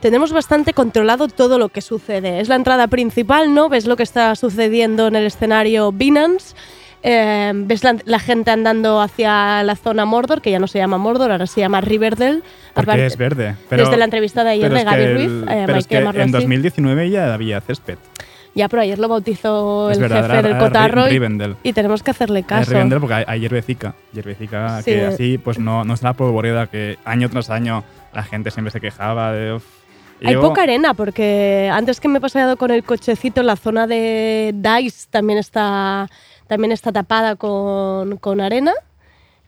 tenemos bastante controlado todo lo que sucede. Es la entrada principal, ¿no? Ves lo que está sucediendo en el escenario Binance. eh, ves la, la gente andando hacia la zona Mordor, que ya no se llama Mordor, ahora se llama Riverdale. Porque Aparte- es verde. Pero, desde la entrevista de ayer de Gaby Ruiz, eh, pero hay es que en así. 2019 ya había césped. Ya, pero ayer lo bautizó Es el verdad, jefe era- del cotarro y, y tenemos que hacerle caso. Rivendell porque hay, hay hierbecica. Hierbecica Sí. que así pues no, no es la polvoreda que año tras año la gente siempre se quejaba de. uf. Hay luego- poca arena porque antes que me he paseado con el cochecito, la zona de Dice también está, también está tapada con, con arena.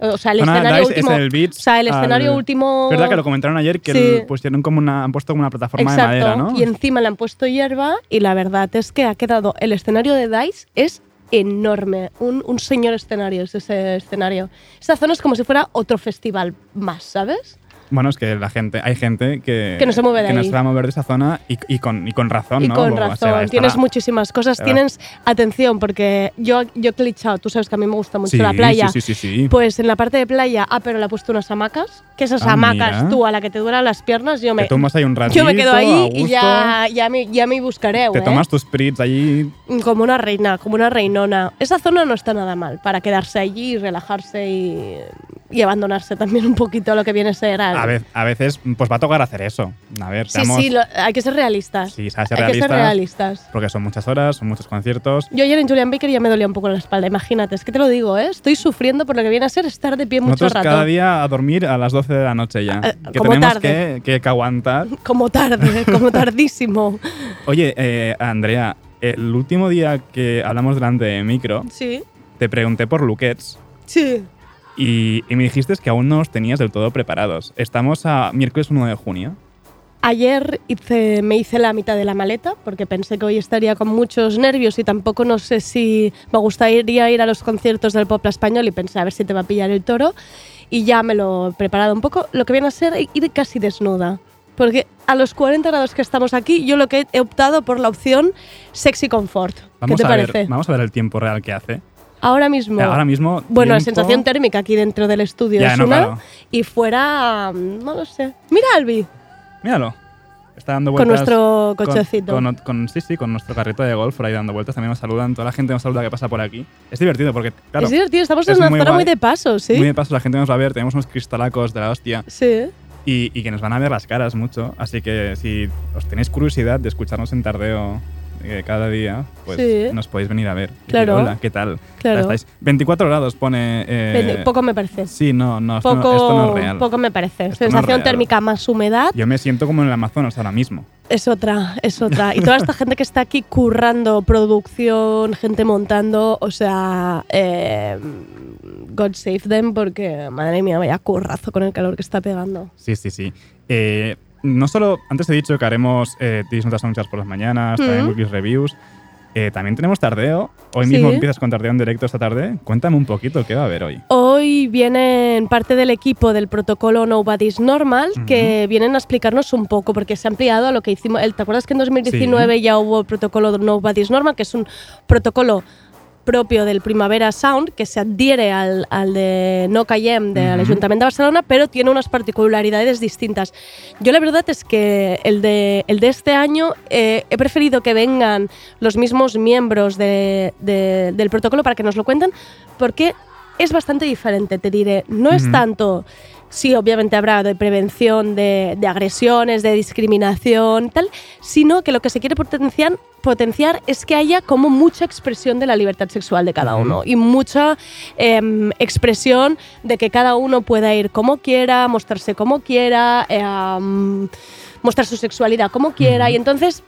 O sea, el escenario Dice es último. el Beach o sea, el al- escenario último. ¿Verdad que lo comentaron ayer? Que Sí. el- pusieron como una, han puesto como una plataforma Exacto. de madera, ¿no? Y encima le han puesto hierba y la verdad es que ha quedado. El escenario de Dice es enorme. Un, un señor escenario es ese escenario. Esa zona es como si fuera otro festival más, ¿sabes? Bueno, es que la gente, hay gente que, Que no se mueve de que no se va a mover de esa zona y, y con, y con razón, Y ¿no? con razón, estará- tienes muchísimas cosas. Tienes, atención, porque yo, yo he clichado, tú sabes que a mí me gusta mucho Sí, la playa. Sí, sí, sí, sí. Pues en la parte de playa, ah, pero le ha puesto unas hamacas. Que esas Ah, hamacas, mira. tú, a la que te duran las piernas, yo me, te tomas ahí un ratito, yo me quedo ahí y ya, ya, me, ya me buscaré. Te ¿eh? tomas tus spritz allí. Como una reina, como una reinona. Esa zona no está nada mal para quedarse allí y relajarse y, y abandonarse también un poquito a lo que viene a ser. al- A, vez- a veces, pues va a tocar hacer eso. A ver, sí, sí, lo- hay que ser realistas. Sí, sabes ser hay que ser realistas. realistas. Porque son muchas horas, son muchos conciertos. Yo ayer en Julian Baker ya me dolía un poco la espalda, imagínate, es que te lo digo, ¿eh? estoy sufriendo por lo que viene a ser estar de pie mucho Nosotros rato. cada día a dormir a las 12 de la noche ya. Eh, que como tenemos tarde. que, que- que aguantar. Como tarde, como tardísimo. Oye, eh, Andrea, el último día que hablamos delante de micro, Sí, te pregunté por Luquets. sí. Y, y me dijiste que aún no los tenías del todo preparados. Estamos a miércoles 1 de junio. Ayer hice, me hice la mitad de la maleta porque pensé que hoy estaría con muchos nervios y tampoco no sé si me gustaría ir a los conciertos del pop español y pensé a ver si te va a pillar el toro y ya me lo he preparado un poco. Lo que viene a ser ir casi desnuda. Porque a los 40 grados que estamos aquí, yo lo que he optado por la opción sexy comfort. Vamos ¿Qué te a parece? Ver, vamos a ver el tiempo real que hace. Ahora mismo. Ahora mismo. Bueno, la sensación térmica aquí dentro del estudio Ya, es no, una claro. y fuera, mm, no lo sé. Mira, Albi. Míralo. está dando Con vueltas. nuestro con- cochecito. Con, con- sí, sí, con nuestro carrito de golf por ahí dando vueltas. También nos saludan. Toda la gente nos saluda que pasa por aquí. Es divertido porque, claro. es divertido, estamos es en una muy zona muy de paso, ¿sí? Muy de paso, la gente nos va a ver. Tenemos unos cristalacos de la hostia. Sí. Y, y que nos van a ver las caras mucho. Así que si os tenéis curiosidad de escucharnos en tardeo eh, cada día, pues Sí. nos podéis venir a ver. Claro. decir, Hola, ¿qué tal? Claro. Estáis 24 grados pone. eh, poco me parece. Sí, no, no, esto, no- Poco, esto no es real. poco me parece. Esto Sensación térmica más humedad Yo me siento como en el Amazonas ahora mismo. es otra, es otra. Y toda esta gente que está aquí currando, producción, gente montando, o sea, eh, God save them, porque madre mía, vaya currazo con el calor que está pegando. Sí, sí, sí. Eh, no solo, antes he dicho que haremos eh, Notas Anunciadas por las mañanas, también Mm. Reviews. Eh, también tenemos tardeo. Hoy Sí. mismo empiezas con tardeo en directo esta tarde. Cuéntame un poquito qué va a haber hoy. Hoy vienen parte del equipo del protocolo Nobody's Normal que vienen a explicarnos un poco, porque se ha ampliado a lo que hicimos. el- ¿Te acuerdas que en 2019 ya hubo el protocolo Nobody's Normal, que es un protocolo propio del Primavera Sound, que se adhiere al, al de No Callem del Ujú. Ayuntamiento de Barcelona, pero tiene unas particularidades distintas. Yo la verdad es que el de, el de este año eh, he preferido que vengan los mismos miembros de- de- del protocolo para que nos lo cuenten, porque es bastante diferente, te diré. No es tanto, sí, obviamente habrá de prevención de, de agresiones, de discriminación, tal, sino que lo que se quiere potenciar, potenciar es que haya como mucha expresión de la libertad sexual de cada uno y mucha em, expresión de que cada uno pueda ir como quiera, mostrarse como quiera, em, mostrar su sexualidad como quiera. Y entonces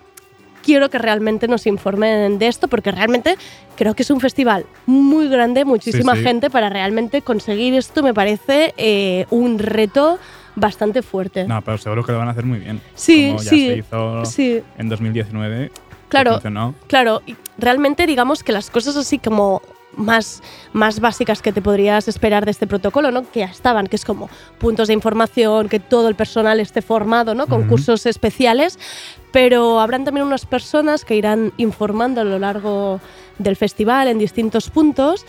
quiero que realmente nos informen de esto porque realmente creo que es un festival muy grande, muchísima sí. gente para realmente conseguir esto me parece eh, un reto bastante fuerte. No, pero seguro que lo van a hacer muy bien. Sí, Como ya sí, se hizo sí. en 2019. que Claro. Claro, realmente digamos que las cosas así como más, más básicas que te podrías esperar de este protocolo, ¿no? Que ya estaban, que es como puntos de información, que todo el personal esté formado, ¿no? Con Ujú. cursos especiales, pero habrán también unas personas que irán informando a lo largo del festival en distintos puntos.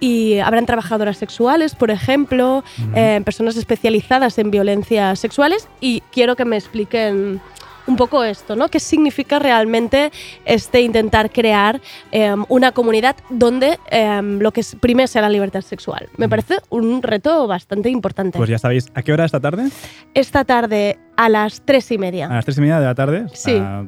Y habrán trabajadoras sexuales, por ejemplo, eh, personas especializadas en violencias sexuales. Y quiero que me expliquen un poco esto, ¿no? ¿Qué significa realmente este intentar crear eh, una comunidad donde eh, lo que prime sea la libertad sexual? Me parece un reto bastante importante. Pues ya sabéis, ¿a qué hora esta tarde? Esta tarde a las tres y media. A las tres y media de la tarde. Sí. Ah,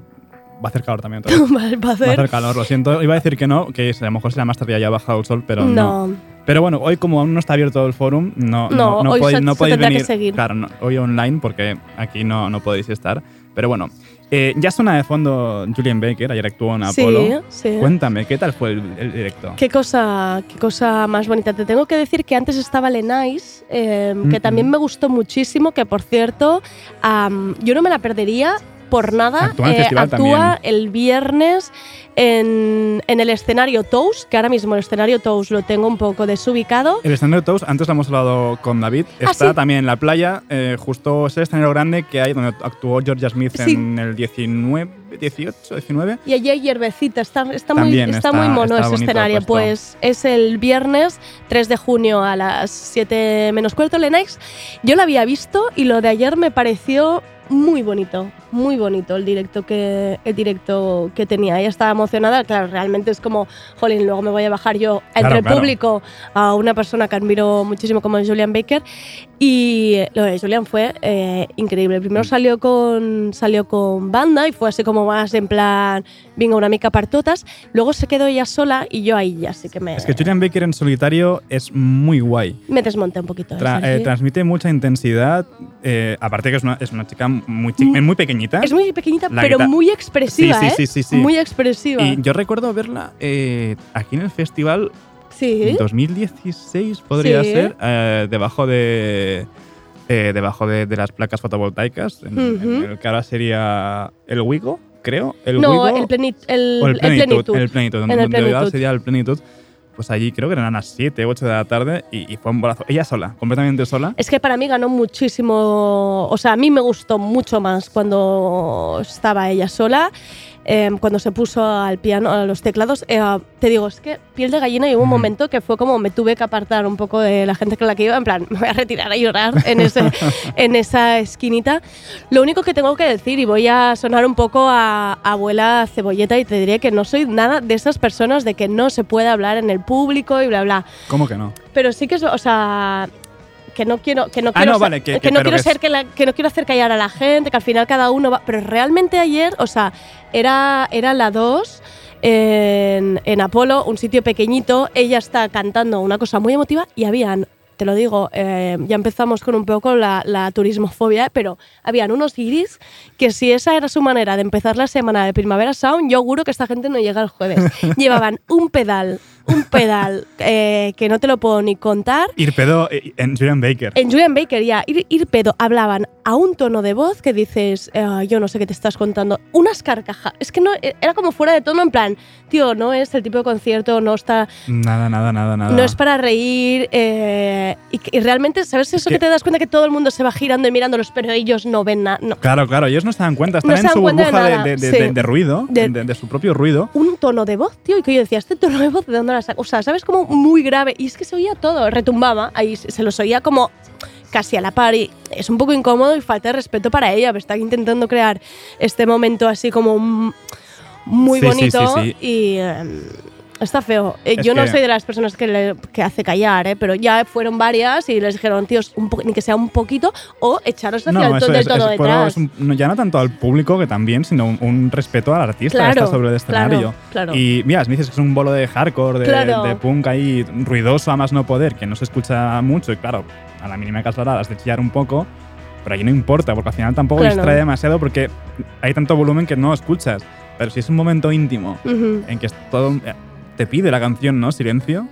va a hacer calor también. Va a Va a hacer- hacer calor, lo siento. Iba a decir que no, que a lo mejor será más tarde ya ha bajado el sol, pero no. no. Pero bueno, hoy como aún no está abierto el forum, no, No, no, hoy podéis, se- no se podéis tendrá que venir. seguir. Claro, hoy online porque aquí no, no podéis estar. Pero bueno, eh, ya suena de fondo Julian Baker, ayer actuó en Sí, Apolo. sí. Cuéntame, ¿qué tal fue el, el directo? Qué cosa, qué cosa más bonita. Te tengo que decir que antes estaba Lenais, eh, que Mm, también mm. me gustó muchísimo, que por cierto, yo no me la perdería por nada. Actúa en Eh, festival actúa también. el viernes en, en el escenario Tous, que ahora mismo el escenario Tous lo tengo un poco desubicado. El escenario Toast, antes lo hemos hablado con David, Ah, está sí. también en la playa, eh, justo ese escenario grande que hay donde actuó Georgia Smith Sí. en el 19, 18, 19. Y allí hay hierbecita, está, está, muy, está, está- muy mono está ese escenario. puesto. Pues es el viernes 3 de junio a las 7 menos cuarto, Lennox. Yo lo había visto y lo de ayer me pareció muy bonito, muy bonito el directo que, el directo que tenía. Ella estaba emocionada, claro, realmente es como, jolín, luego me voy a bajar yo entre Claro, el claro. público a una persona que admiro muchísimo como es Julian Baker. Y lo de Julian fue eh, increíble. Mm. Primero salió con, salió con banda y fue así como más en plan, venga, una mica partotas. Luego se quedó ella sola y yo ahí ya sí que me, Es que Julian Baker en solitario es muy guay. me desmonté un poquito. ¿eh, Tra- eh, transmite mucha intensidad, eh, aparte que es una, es una chica muy, chi- Mm. muy pequeñita. es muy pequeñita, La pero muy expresiva, Sí, sí, ¿eh? sí, sí, sí. Muy expresiva. Y yo recuerdo verla eh, aquí en el festival sí. 2016, podría Sí. ser, eh, debajo de eh, debajo de, de las placas fotovoltaicas, en, en Ujú. el que ahora sería el Wigo, creo. El no, Wigo, el, plenit, el, el plenitud, plenitud. el plenitud, donde, En donde plenitud. sería el plenitud. Pues allí creo que eran las 7, 8 de la tarde y, y fue un bolazo. Ella sola, completamente sola. Es que para mí ganó muchísimo, o sea, a mí me gustó mucho más cuando estaba ella sola. Eh, cuando se puso al piano, a los teclados, eh, te digo, es que piel de gallina y hubo un Ujú. momento que fue como me tuve que apartar un poco de la gente con la que iba, en plan, me voy a retirar a llorar en, ese, en esa esquinita. Lo único que tengo que decir, y voy a sonar un poco a, abuela cebolleta, y te diré que no soy nada de esas personas de que no se puede hablar en el público y bla, bla. ¿Cómo que no? Pero sí que, es- o sea, que no quiero, que no Ah, quiero, no, vale, que- que- no pero quiero que ser que, la- que no quiero hacer callar a la gente, que al final cada uno va. Pero realmente ayer, o sea, era, era la 2 en, en Apolo, un sitio pequeñito. Ella está cantando una cosa muy emotiva y habían. Te lo digo, eh, ya empezamos con un poco la, la turismofobia, pero habían unos guiris que si esa era su manera de empezar la semana de Primavera Sound, yo juro que esta gente no llega el jueves. Llevaban un pedal, un pedal eh, que no te lo puedo ni contar, Ir pedo eh, en Julian Baker. en Julian Baker ya, ir, ir pedo, hablaban a un tono de voz que dices, "Ah, yo no sé qué te estás contando. Unas carcajas. Es que no, eh, era como fuera de tono, en plan, tío, no es el tipo de concierto, no está. Nada, nada, nada, nada. No es para reír. eh, y, y realmente, ¿sabes eso que- que, te das cuenta que todo el mundo se va girando y mirándolos, pero ellos no ven nada? No. Claro, claro, ellos no se dan cuenta, No están se en su burbuja de, de- de- sí. de- ruido, de su propio ruido. Un tono de voz, tío, y que yo decía, este tono de voz, ¿de dónde O sea, ¿sabes? Como muy grave. Y es que se oía todo, retumbaba, ahí se los oía como casi a la par y es un poco incómodo y falta de respeto para ella, pero está intentando crear este momento así como muy Sí, bonito sí, sí. y em, está feo. Eh, yo no que- soy de las personas que, le- que hace callar, eh, pero ya fueron varias y les dijeron, tíos, un ni que sea un poquito o echaros hacia el eso ton del es- todo es- detrás. un- no, ya no tanto al público que también, sino un, un respeto al artista que Claro, está sobre el escenario. claro, claro. Y mira, me dices que es un bolo de hardcore, de, de punk ahí ruidoso a más no poder, que no se escucha mucho y claro, a la mínima casualidad has de chillar un poco, pero ahí no importa, porque al final tampoco distrae demasiado porque hay tanto volumen que no escuchas. Pero si es un momento íntimo Ujú. en que es todo eh, te pide la canción, ¿no? Silencio.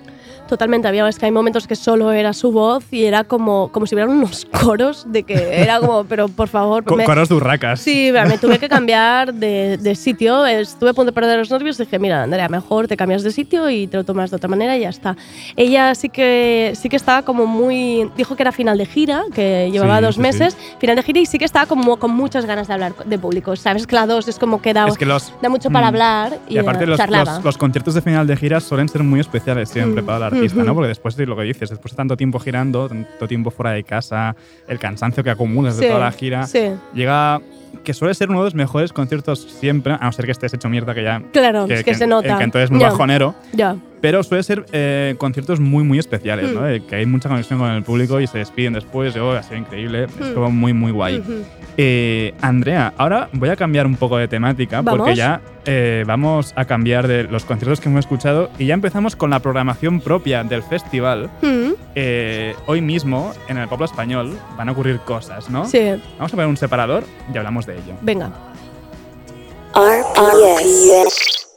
Totalmente, había es que hay momentos que solo era su voz y era como, como si hubieran unos coros de que era como, pero por favor. Co- me- coros de urracas. Sí, mira, me tuve que cambiar de, de sitio. Estuve a punto de perder los nervios. Dije, mira, Andrea, mejor te cambias de sitio y te lo tomas de otra manera y ya está. Ella sí que, sí que estaba como muy. Dijo que era final de gira, que llevaba Sí, dos sí, meses. Final de gira y sí que estaba como con muchas ganas de hablar de público. Sabes que la dos es como que da, Es que los, da mucho para mm, hablar y, Y aparte eh, los, los- los conciertos de final de gira suelen ser muy especiales siempre Mm. para el ¿no? Porque después de lo que dices, después de tanto tiempo girando, tanto tiempo fuera de casa, el cansancio que acumulas de Sí, toda la gira, sí. llega que suele ser uno de los mejores conciertos siempre, a no ser que estés hecho mierda que ya... Claro, es que se nota. Que entonces es muy Ya. bajonero. Ya. Pero suele ser eh, conciertos muy, muy especiales, Mm. ¿no? Eh, que hay mucha conexión con el público y se despiden después. Yo, ha sido increíble. Es Mm. como muy, muy guay. Ujú. Eh, Andrea, ahora voy a cambiar un poco de temática porque ya eh, vamos a cambiar de los conciertos que hemos escuchado y ya empezamos con la programación propia del festival. Hoy mismo, en el pueblo español, van a ocurrir cosas, ¿no? Sí, Vamos a poner un separador y hablamos de ello. venga. RPS.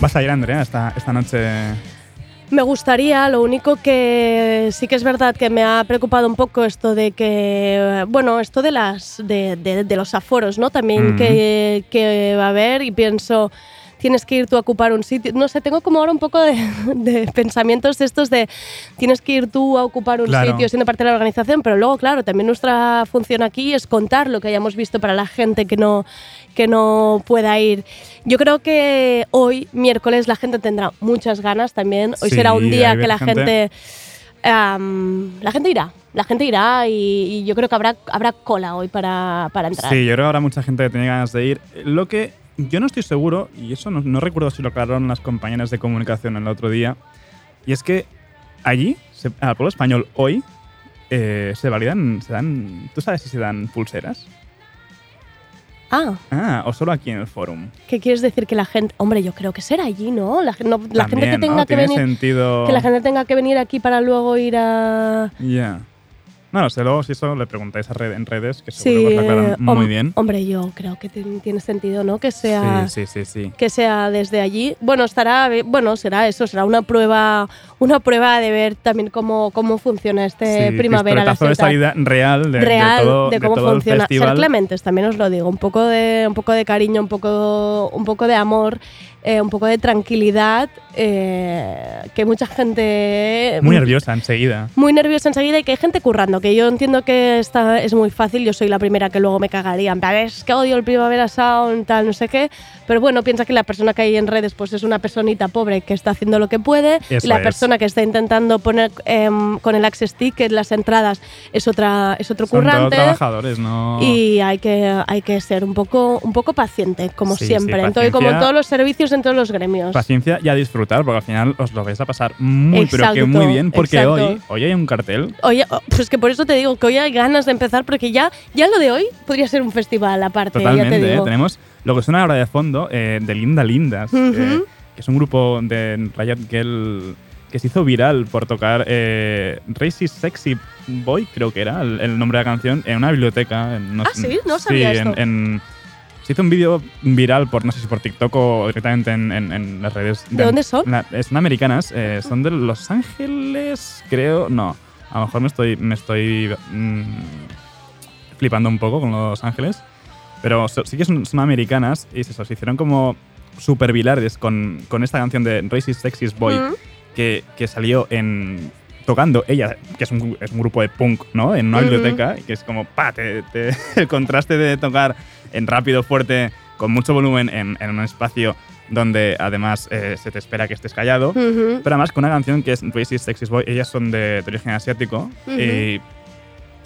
¿Vas a ir, Andrea, esta, esta noche? Me gustaría, lo único que sí que es verdad que me ha preocupado un poco esto de que, bueno, esto de las de, de- de los aforos, ¿no? También que, que va a haber y pienso, tienes que ir tú a ocupar un sitio. No sé, tengo como ahora un poco de, de pensamientos estos de tienes que ir tú a ocupar un Claro. sitio siendo parte de la organización, pero luego, claro, también nuestra función aquí es contar lo que hayamos visto para la gente que no, que no pueda ir. Yo creo que hoy, miércoles, la gente tendrá muchas ganas también. Hoy Sí, será un día que la gente- gente... am, la gente irá, la gente irá y, y yo creo que habrá, habrá cola hoy para, para entrar. Sí, yo creo que habrá mucha gente que tenía ganas de ir. Lo que yo no estoy seguro, y eso no, no recuerdo si lo aclararon las compañeras de comunicación el otro día, y es que allí, se- al pueblo español, hoy, eh, se validan, se dan, ¿tú sabes si se dan pulseras? Ah, Ah, o solo aquí en el forum. ¿qué quieres decir que la gente... Hombre, yo creo que será allí, ¿no? La, no- la gente que tenga ¿no? que Tiene venir... sentido... Que la gente tenga que venir aquí para luego ir a... Ya. No, no sé, luego si eso le preguntáis a red, en redes, que seguro que os aclaran hom- muy bien. Hombre, yo creo que tiene sentido, ¿no? Que sea, Sí, sí, sí, sí. que sea desde allí. Bueno, estará, be- bueno, será eso, será una prueba, una prueba de ver también cómo, cómo funciona este Sí, primavera la de salida real de, de real todo, de de cómo todo el funciona. Ser clementes, también os lo digo, un poco de, un poco de cariño, un poco, un poco de amor, eh, un poco de tranquilidad, eh, que mucha gente Muy nerviosa enseguida. muy nerviosa enseguida y que hay gente currando, que yo entiendo que esta es muy fácil, yo soy la primera que luego me cagaría, en plan, es que odio el Primavera Sound, tal, no sé qué, pero bueno, piensa que la persona que hay en redes pues es una personita pobre que está haciendo lo que puede Eso y la es. persona que está intentando poner em, con el access ticket las entradas es otra es otro Son currante. trabajadores, ¿no? Y hay que, hay que ser un poco, un poco paciente, como Sí, sí, siempre. Entonces, como todos los servicios, en todos los gremios. Paciencia y a disfrutar, porque al final os lo vais a pasar muy, pero que muy bien, porque exacto. hoy, hoy hay un cartel. Oye, oh, pues que por eso te digo que hoy hay ganas de empezar, porque ya, ya lo de hoy podría ser un festival aparte, ya Totalmente, te ¿eh? digo. tenemos lo que suena ahora de fondo eh, de Linda Lindas, eh, que es un grupo de Riot Girl que se hizo viral por tocar eh, Racist Sexy Boy, creo que era el, el nombre de la canción, en una biblioteca. en- no Ah, ¿sí? No sabía sí, esto. en- en- se hizo un vídeo viral por, no sé si por TikTok o directamente en, en- en las redes. ¿De dónde son? la- son americanas, eh, son de Los Ángeles, creo. No, a lo mejor me estoy, me estoy mm, flipando un poco con Los Ángeles. Pero so- sí que son, son americanas y es eso, se hicieron como super virales con, con esta canción de Racist Sexist Boy Mm. que, que salió en tocando ella, que es un, es un grupo de punk, ¿no? En una Ujú. biblioteca, y que es como, pa, te- te- el contraste de tocar en rápido, fuerte, con mucho volumen, en, en un espacio donde además eh, se te espera que estés callado. Ujú. Pero además con una canción que es Racist Sexist Boy, ellas son de, de origen asiático. Ujú. y,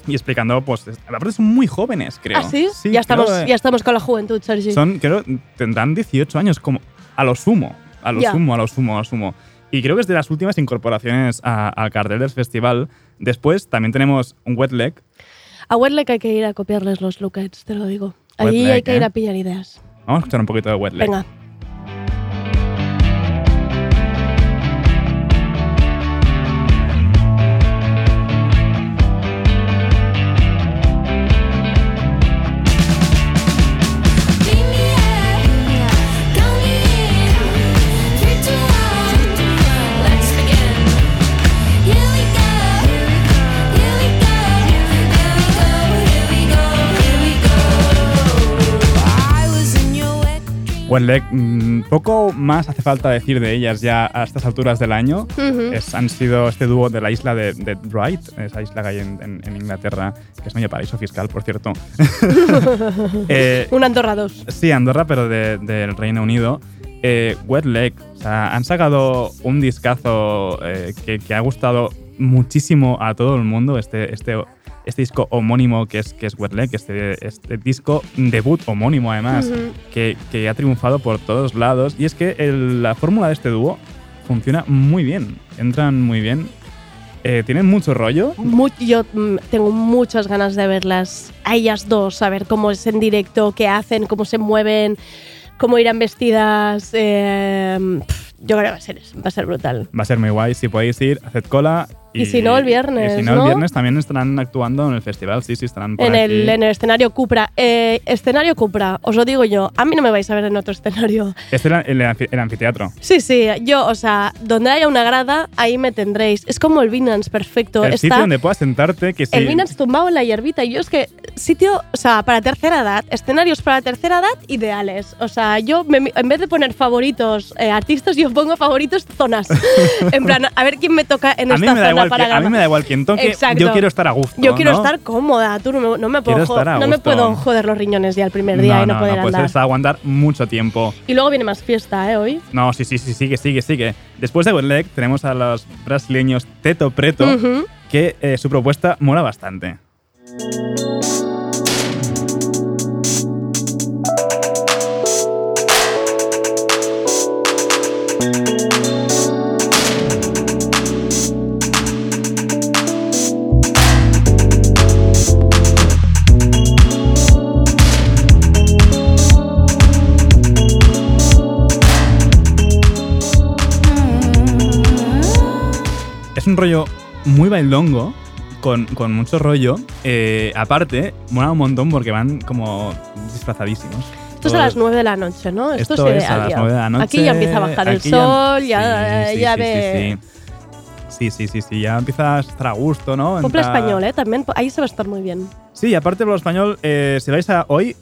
y explicando, pues, es- aparte son muy jóvenes, creo. ¿Ah, sí? Sí, ya, estamos, creo, eh, ya estamos con la juventud, Sergi. Son, creo, tendrán 18 años, como a lo sumo, a lo Ya. sumo, a lo sumo, a lo sumo. Y creo que es de las últimas incorporaciones al cartel del festival. Después también tenemos un wet leg. A Wetleg hay que ir a copiarles los lookouts, te lo digo. Allí Wetleg, hay que ir ¿eh? a pillar ideas. Vamos a escuchar un poquito de wet leg. Venga. Wet leg, mm, poco más hace falta decir de ellas ya a estas alturas del año. Es- han sido este dúo de la isla de, de Wright, esa isla que hay en, en- en Inglaterra, que es medio paraíso fiscal, por cierto. Eh, Un Andorra 2. Sí, Andorra, pero de- del Reino Unido. Eh, Wet Leg, o sea, han sacado un discazo eh, que, que ha gustado muchísimo a todo el mundo, este, este, este disco homónimo que es, que es Wet Leg, este, este disco debut homónimo además, que, que ha triunfado por todos lados. Y es que el- la fórmula de este dúo funciona muy bien, entran muy bien, eh, tienen mucho rollo, yo mm, tengo muchas ganas de verlas a ellas dos, a ver cómo es en directo, qué hacen, cómo se mueven, cómo irán vestidas. eh, yo creo que va a ser, va a ser brutal. Va a ser muy guay. Si podéis ir, haced cola. Y si no, el viernes, Y si no, ¿no? el viernes también estarán actuando en el festival. Sí, sí, estarán por En el, aquí. en el escenario Cupra. Eh, escenario Cupra, os lo digo yo, a mí no me vais a ver en otro escenario. Este era el, el anfiteatro. Sí, sí, yo, o sea, donde haya una grada, ahí me tendréis. Es como el Binance, perfecto. el sitio Está donde puedas sentarte. Que sí, el Binance tumbado en la hierbita. Y yo es que, sitio, o sea, para tercera edad, escenarios para tercera edad ideales. O sea, yo, me- en vez de poner favoritos eh, artistas, yo pongo favoritos zonas. en plan, a ver quién me toca en a mí, esta me da zona igual para que, a mí me da igual quien toque. Exacto. Yo quiero estar a gusto. Yo quiero ¿no? estar cómoda, tú no me, no me puedo, Quiero jo- estar a no me puedo joder los riñones ya el primer día no, y no, poder no puedes andar. a aguantar mucho tiempo. Y luego viene más fiesta, ¿eh? Hoy. No, sí, sí, sí, sigue, sigue, sigue. Después de Wet Leg tenemos a los brasileños Teto Preto, que eh, su propuesta mola bastante. Rollo muy bailongo, con, con mucho rollo. Eh, aparte, mola un montón porque van como disfrazadísimos. Esto es a las 9 de la noche, ¿no? Esto, Esto es es a las ideal. 9 de la noche. Aquí ya empieza a bajar el sol, ya, Sí, ya sí, ve. Sí sí. sí, sí, ya empieza a estar a gusto, ¿no? Entra- español, ¿eh? También ahí se va a estar muy bien. Sí, y aparte por lo español, eh, si vais a hoy,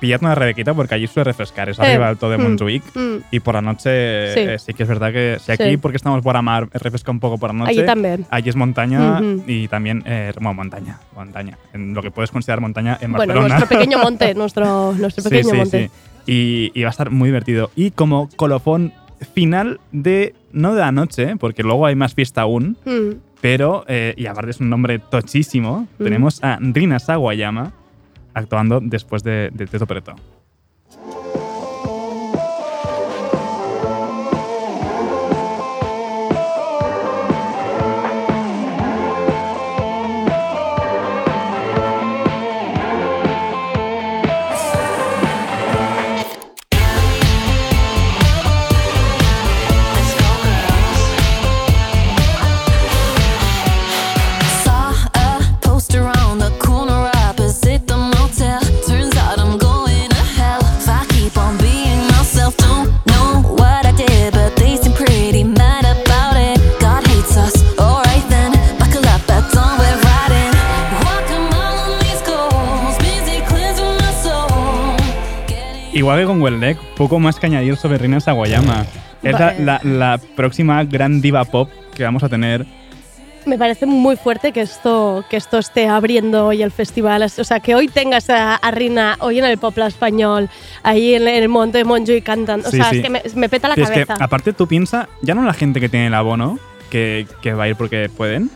pillad una rebequita porque allí suele refrescar, es arriba alto de mm, Montjuic. mm. Y por la noche Sí. eh, sí que es verdad que si aquí, Sí. porque estamos por amar, refresca un poco por la noche. Allí también. Allí es montaña y también, eh, bueno, montaña, montaña. En lo que puedes considerar montaña en Bueno, Barcelona. nuestro pequeño monte, nuestro, nuestro pequeño monte. sí. Y, y va a estar muy divertido. Y como colofón final de, no de la noche, porque luego hay más fiesta aún, Mm. pero, eh, y aparte es un nombre tochísimo, Mm. tenemos a Rina Sawayama actuando después de, de Teto Preto. Que con Weldek, poco más que añadir sobre Rina Sawayama. Es la, la- la próxima gran diva pop que vamos a tener. Me parece muy fuerte que esto, que esto esté abriendo hoy el festival. O sea, que hoy tengas a, a Rina hoy en el Popla español, ahí en el monte de Montjuic cantando. O sea, sí. es que me, me peta la Sí, es que, cabeza. aparte, tú piensas, ya no la gente que tiene el abono, que, que va a ir porque pueden,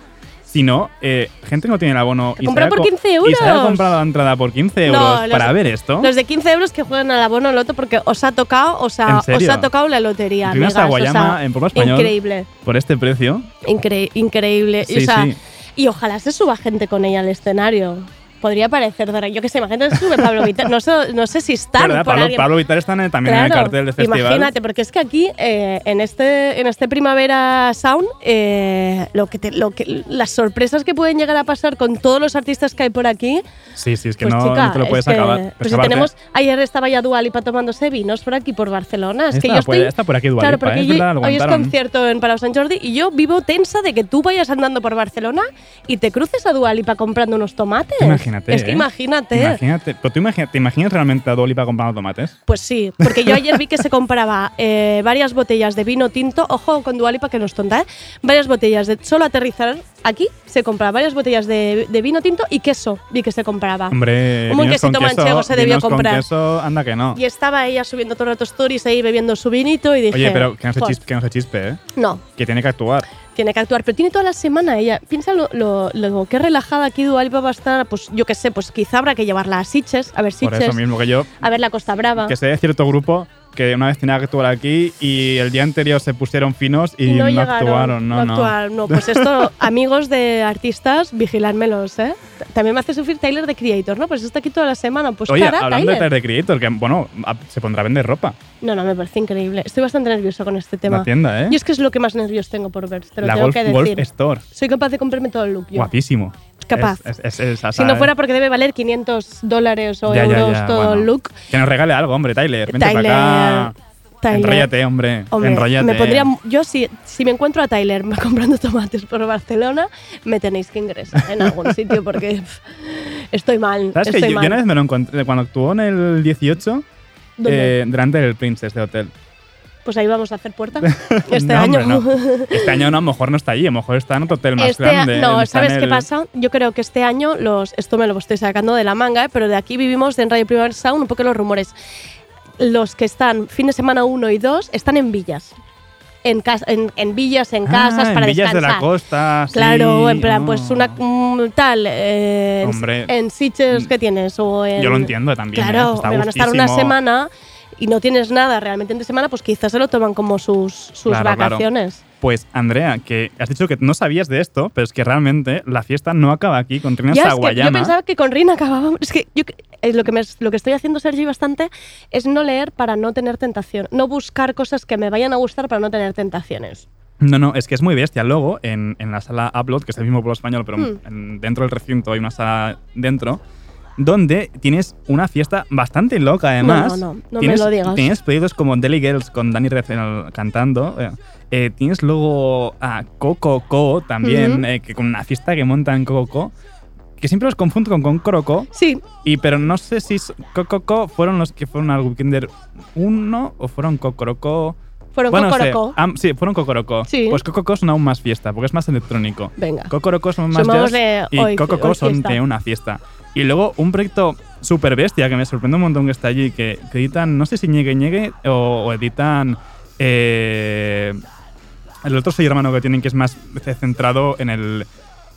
sino eh, gente que no tiene el abono. Y por co- 15 Y se euros. comprado la entrada por 15 euros No, los- para ver esto. Los de 15 euros que juegan al abono loto porque os ha tocado, o sea, ¿En os ha tocado la lotería. Amigas, o Sawayama sea, en Popla español. Increíble, Por este precio. incre- increíble. Sí, y, o sea, sí. y ojalá se suba gente con ella al escenario. Podría parecer, Dora, yo que sé, imagínate sube Pablo Vittar. No sé, no sé si por Pablo, alguien- Pablo Vittar está en- también en el Claro, cartel de festival. Imagínate, porque es que aquí, eh, en, este, en este Primavera Sound, eh, lo que te- lo que, las sorpresas que pueden llegar a pasar con todos los artistas que hay por aquí, Sí, sí, es que pues no, chica, no te lo es puedes que- acabar. Pues si tenemos, ayer estaba ya Dua Lipa tomándose vinos por aquí, por Barcelona. Es que Está yo estoy, está por aquí Dua Claro, Lipa, porque ¿eh? Es yo- hoy es concierto en Palau Sant Jordi y yo vivo tensa de que tú vayas andando por Barcelona y te cruces a Dua Lipa comprando unos tomates. Imagínate. Es que ¿eh? imagínate. Imagínate. Pero tú imagina- ¿Te imaginas realmente a Dua Lipa comprando tomates? Pues sí, porque yo ayer vi que se compraba eh, varias botellas de vino tinto, ojo con Dualipa que no es tonta, ¿eh? varias botellas de solo aterrizar aquí, se compraba varias botellas de, de vino tinto y queso, vi que se compraba. Hombre, Un buen con quesito manchego se debió con comprar. queso, anda que no. Y estaba ella subiendo todo el rato stories ahí bebiendo su vinito y dije, Oye, pero que no, se "Joder, chispe, que no se chispe, ¿eh? no, Que tiene que actuar. Tiene que actuar, pero tiene toda la semana ella. Piensa lo, lo, lo que relajada aquí Dualipa va a estar, pues yo qué sé, pues quizá habrá que llevarla a Sitges, a ver Por eso mismo que yo, a ver la Costa Brava. que de cierto grupo que una vez tenía que actuar aquí y el día anterior se pusieron finos y, no, no, llegaron, actuaron. No, no. actuaron, no. Pues esto, amigos de artistas, vigilármelos, ¿eh? También me hace sufrir Tyler de Creator, ¿no? Pues está aquí toda la semana. Pues Oye, cara, hablando Tyler. de Tyler the Creator, que bueno, se pondrá a vender ropa. No, no, me parece increíble. Estoy bastante nerviosa con este tema. La tienda, ¿eh? Y es que es lo que más nervios tengo por ver, te lo La tengo Golf, que Golf decir. Store. Soy capaz de comprarme todo el look yo. Guapísimo. Capaz. Es- es- Si no fuera porque debe valer 500 dólares o Ya, euros ya, todo bueno. el look. Que nos regale algo, hombre, Tyler. Vente Tyler, para acá. Tyler. Enróllate, hombre. Hombre, Enróllate. me pondría, yo si, si me encuentro a Tyler comprando tomates por Barcelona, me tenéis que ingresar en algún sitio porque pff, estoy mal. ¿Sabes que estoy yo, yo mal. una vez me lo encontré cuando actuó en el 18 ¿Dónde? eh, delante del Princess de hotel? Pues ahí vamos a hacer puerta este No, año. no. Este año no, a lo mejor no está allí, a lo mejor está en otro hotel más Este grande. no, ¿sabes en qué el- pasa? Yo creo que este año, los, esto me lo estoy sacando de la manga, ¿eh? pero de aquí vivimos en Radio Primer Sound un poco los rumores. Los que están fin de semana 1 y 2 están en villas. En, en, en villas, en casas, Ah, en para Villas de descansar. la Costa. sí, Claro, en plan, oh. pues una mm, tal, eh, en- Hombre. en Sitges que tienes o en... Yo lo entiendo también. ¿eh? Claro, Está me van a estar una semana y no tienes nada realmente entre semana, pues quizás se lo toman como sus, sus Claro, claro. vacaciones. Pues, Andrea, que has dicho que no sabías de esto, pero es que realmente la fiesta no acaba aquí con Trina Ya, es que yo pensaba que con Rina acabábamos. Es que yo, eh, lo, que me, lo que estoy haciendo, Sergi, bastante es no leer para no tener tentación. No buscar cosas que me vayan a gustar para no tener tentaciones. No, no, es que es muy bestia. Luego, en, en la sala Upload, que es el mismo pueblo español, pero en- dentro del recinto hay una sala dentro, donde tienes una fiesta bastante loca, además. no, no, no me tienes, lo digas. Tienes pedidos como Deli Girls con Danny Reznor cantando. eh, eh, tienes luego a Coco Co también, Ujú. eh, que con una fiesta que montan Coco Co, que siempre los confundo con Concoroco. Sí, Y pero no sé si s- Cococo fueron los que fueron al Weekender 1 o fueron Cocoroco. fueron Bueno, sé, Cocoroco. am- sí, fueron Cocoroco. Sí. Pues Cococo son aún más fiesta, porque es más electrónico. Venga. Cocoroco son más Somos jazz de y hoy- hoy son de una fiesta. Y luego un proyecto súper bestia que me sorprende un montón que está allí, que, que editan, no sé si Ñegue Ñegue o, o editan eh, el otro sello hermano que tienen que es más centrado en el...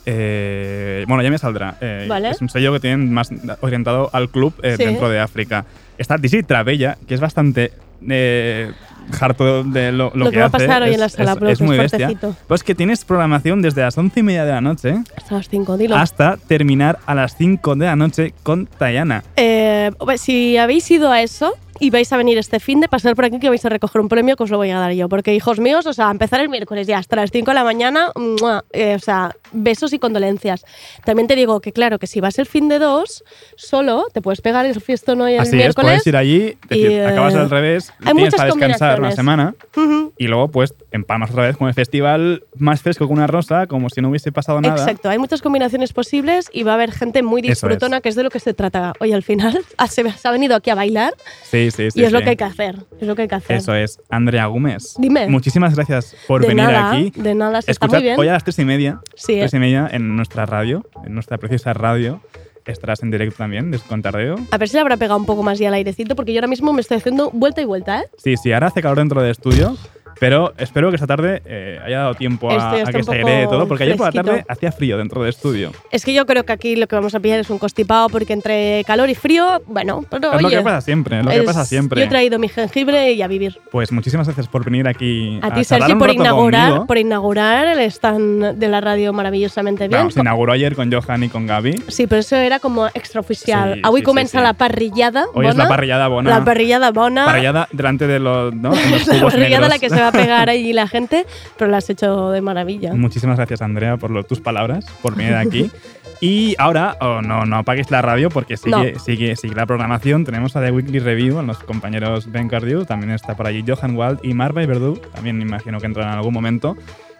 eh, bueno, ya me saldrá. Eh, Vale. Es un sello que tienen más orientado al club eh, Sí. dentro de África. Está Dizzy Travella, que es bastante eh, harto de lo, lo Lo que va a hace. pasar hoy es, en la sala es- es es muy bestia. Pues que tienes programación desde las once y media de la noche Hasta las 5, dilo. hasta terminar a las 5 de la noche con Tayana. Eh, si habéis ido a eso y vais a venir este fin de pasar por aquí que vais a recoger un premio que os lo voy a dar yo. Porque, hijos míos, o sea, a empezar el miércoles ya hasta las 5 de la mañana, ¡mua! Eh, o sea, besos y condolencias. También te digo que, claro, que si vas el fin de dos, solo te puedes pegar el fiestón hoy el Así es, miércoles. puedes ir allí, decir, y, eh, acabas al revés, hay tienes muchas a descansar una semana Ujú. y luego pues empalmas otra vez con el festival más fresco que una rosa, como si no hubiese pasado nada. Exacto, hay muchas combinaciones posibles y va a haber gente muy disfrutona, que es de lo que se trata hoy al final. Ah, Se, ha venido aquí a bailar Sí, sí, sí. y es lo sí. que hay que hacer. Es lo que hay que hacer. Eso es. Andrea Gómez. Dime. Muchísimas gracias por de venir nada, aquí. de nada, se está Escuchad muy bien. hoy a las tres y media. Sí, tres eh. y media en nuestra radio, en nuestra preciosa radio. Estarás en directo también, de con Tardeo. A ver si le habrá pegado un poco más ya el airecito, porque yo ahora mismo me estoy haciendo vuelta y vuelta, ¿eh? Sí, sí, ahora hace calor dentro del estudio, pero espero que esta tarde eh, haya dado tiempo a, a que se airee todo, porque ayer por la tarde hacía frío dentro del estudio. Es que yo creo que aquí lo que vamos a pillar es un constipado, porque entre calor y frío, bueno, pero es lo que pasa siempre, es lo que pasa siempre. Yo he traído mi jengibre y a vivir. Pues muchísimas gracias por venir aquí A ti, charlar Sergi, por inaugurar, conmigo. por inaugurar el stand de la radio maravillosamente bien. Se inauguró ayer con Johan y con Gaby. Sí, pero eso era como extraoficial. Sí, Avui sí, la parrillada Hoy es la parrillada bona. La parrillada bona. Parrillada delante de los, ¿no? en los la parrillada negros. la que se va a pegar ahí la gente, pero la has hecho de maravilla. Muchísimas gracias, Andrea, por lo- tus palabras, por venir aquí. Y ahora, oh, no, no apaguéis la radio porque sigue, No. sigue, sigue la programación. Tenemos a The Weekly Review, a los compañeros Ben Cardew, también está por allí Johan Wald y Marva y Verdú, también me imagino que entran en algún momento.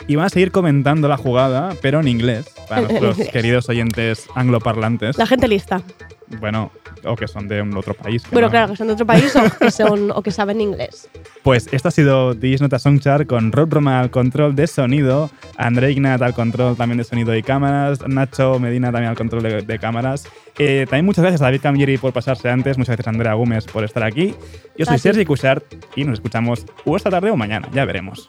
Y van a seguir comentando la jugada, pero en inglés, para nuestros queridos oyentes angloparlantes. La gente lista. Bueno, o que son de un otro país. Bueno, no- claro, que son de otro país o que, son, o que saben inglés. Pues esto ha sido Digis Nota Songchart con Rob Roma al control de sonido, André Ignat al control también de sonido y cámaras, Nacho Medina también al control de, de cámaras. Eh, también muchas gracias a David Camilleri por pasarse antes, muchas gracias a Andrea Gómez por estar aquí. Yo soy. Sergi Cushart y nos escuchamos o esta tarde o mañana, ya veremos.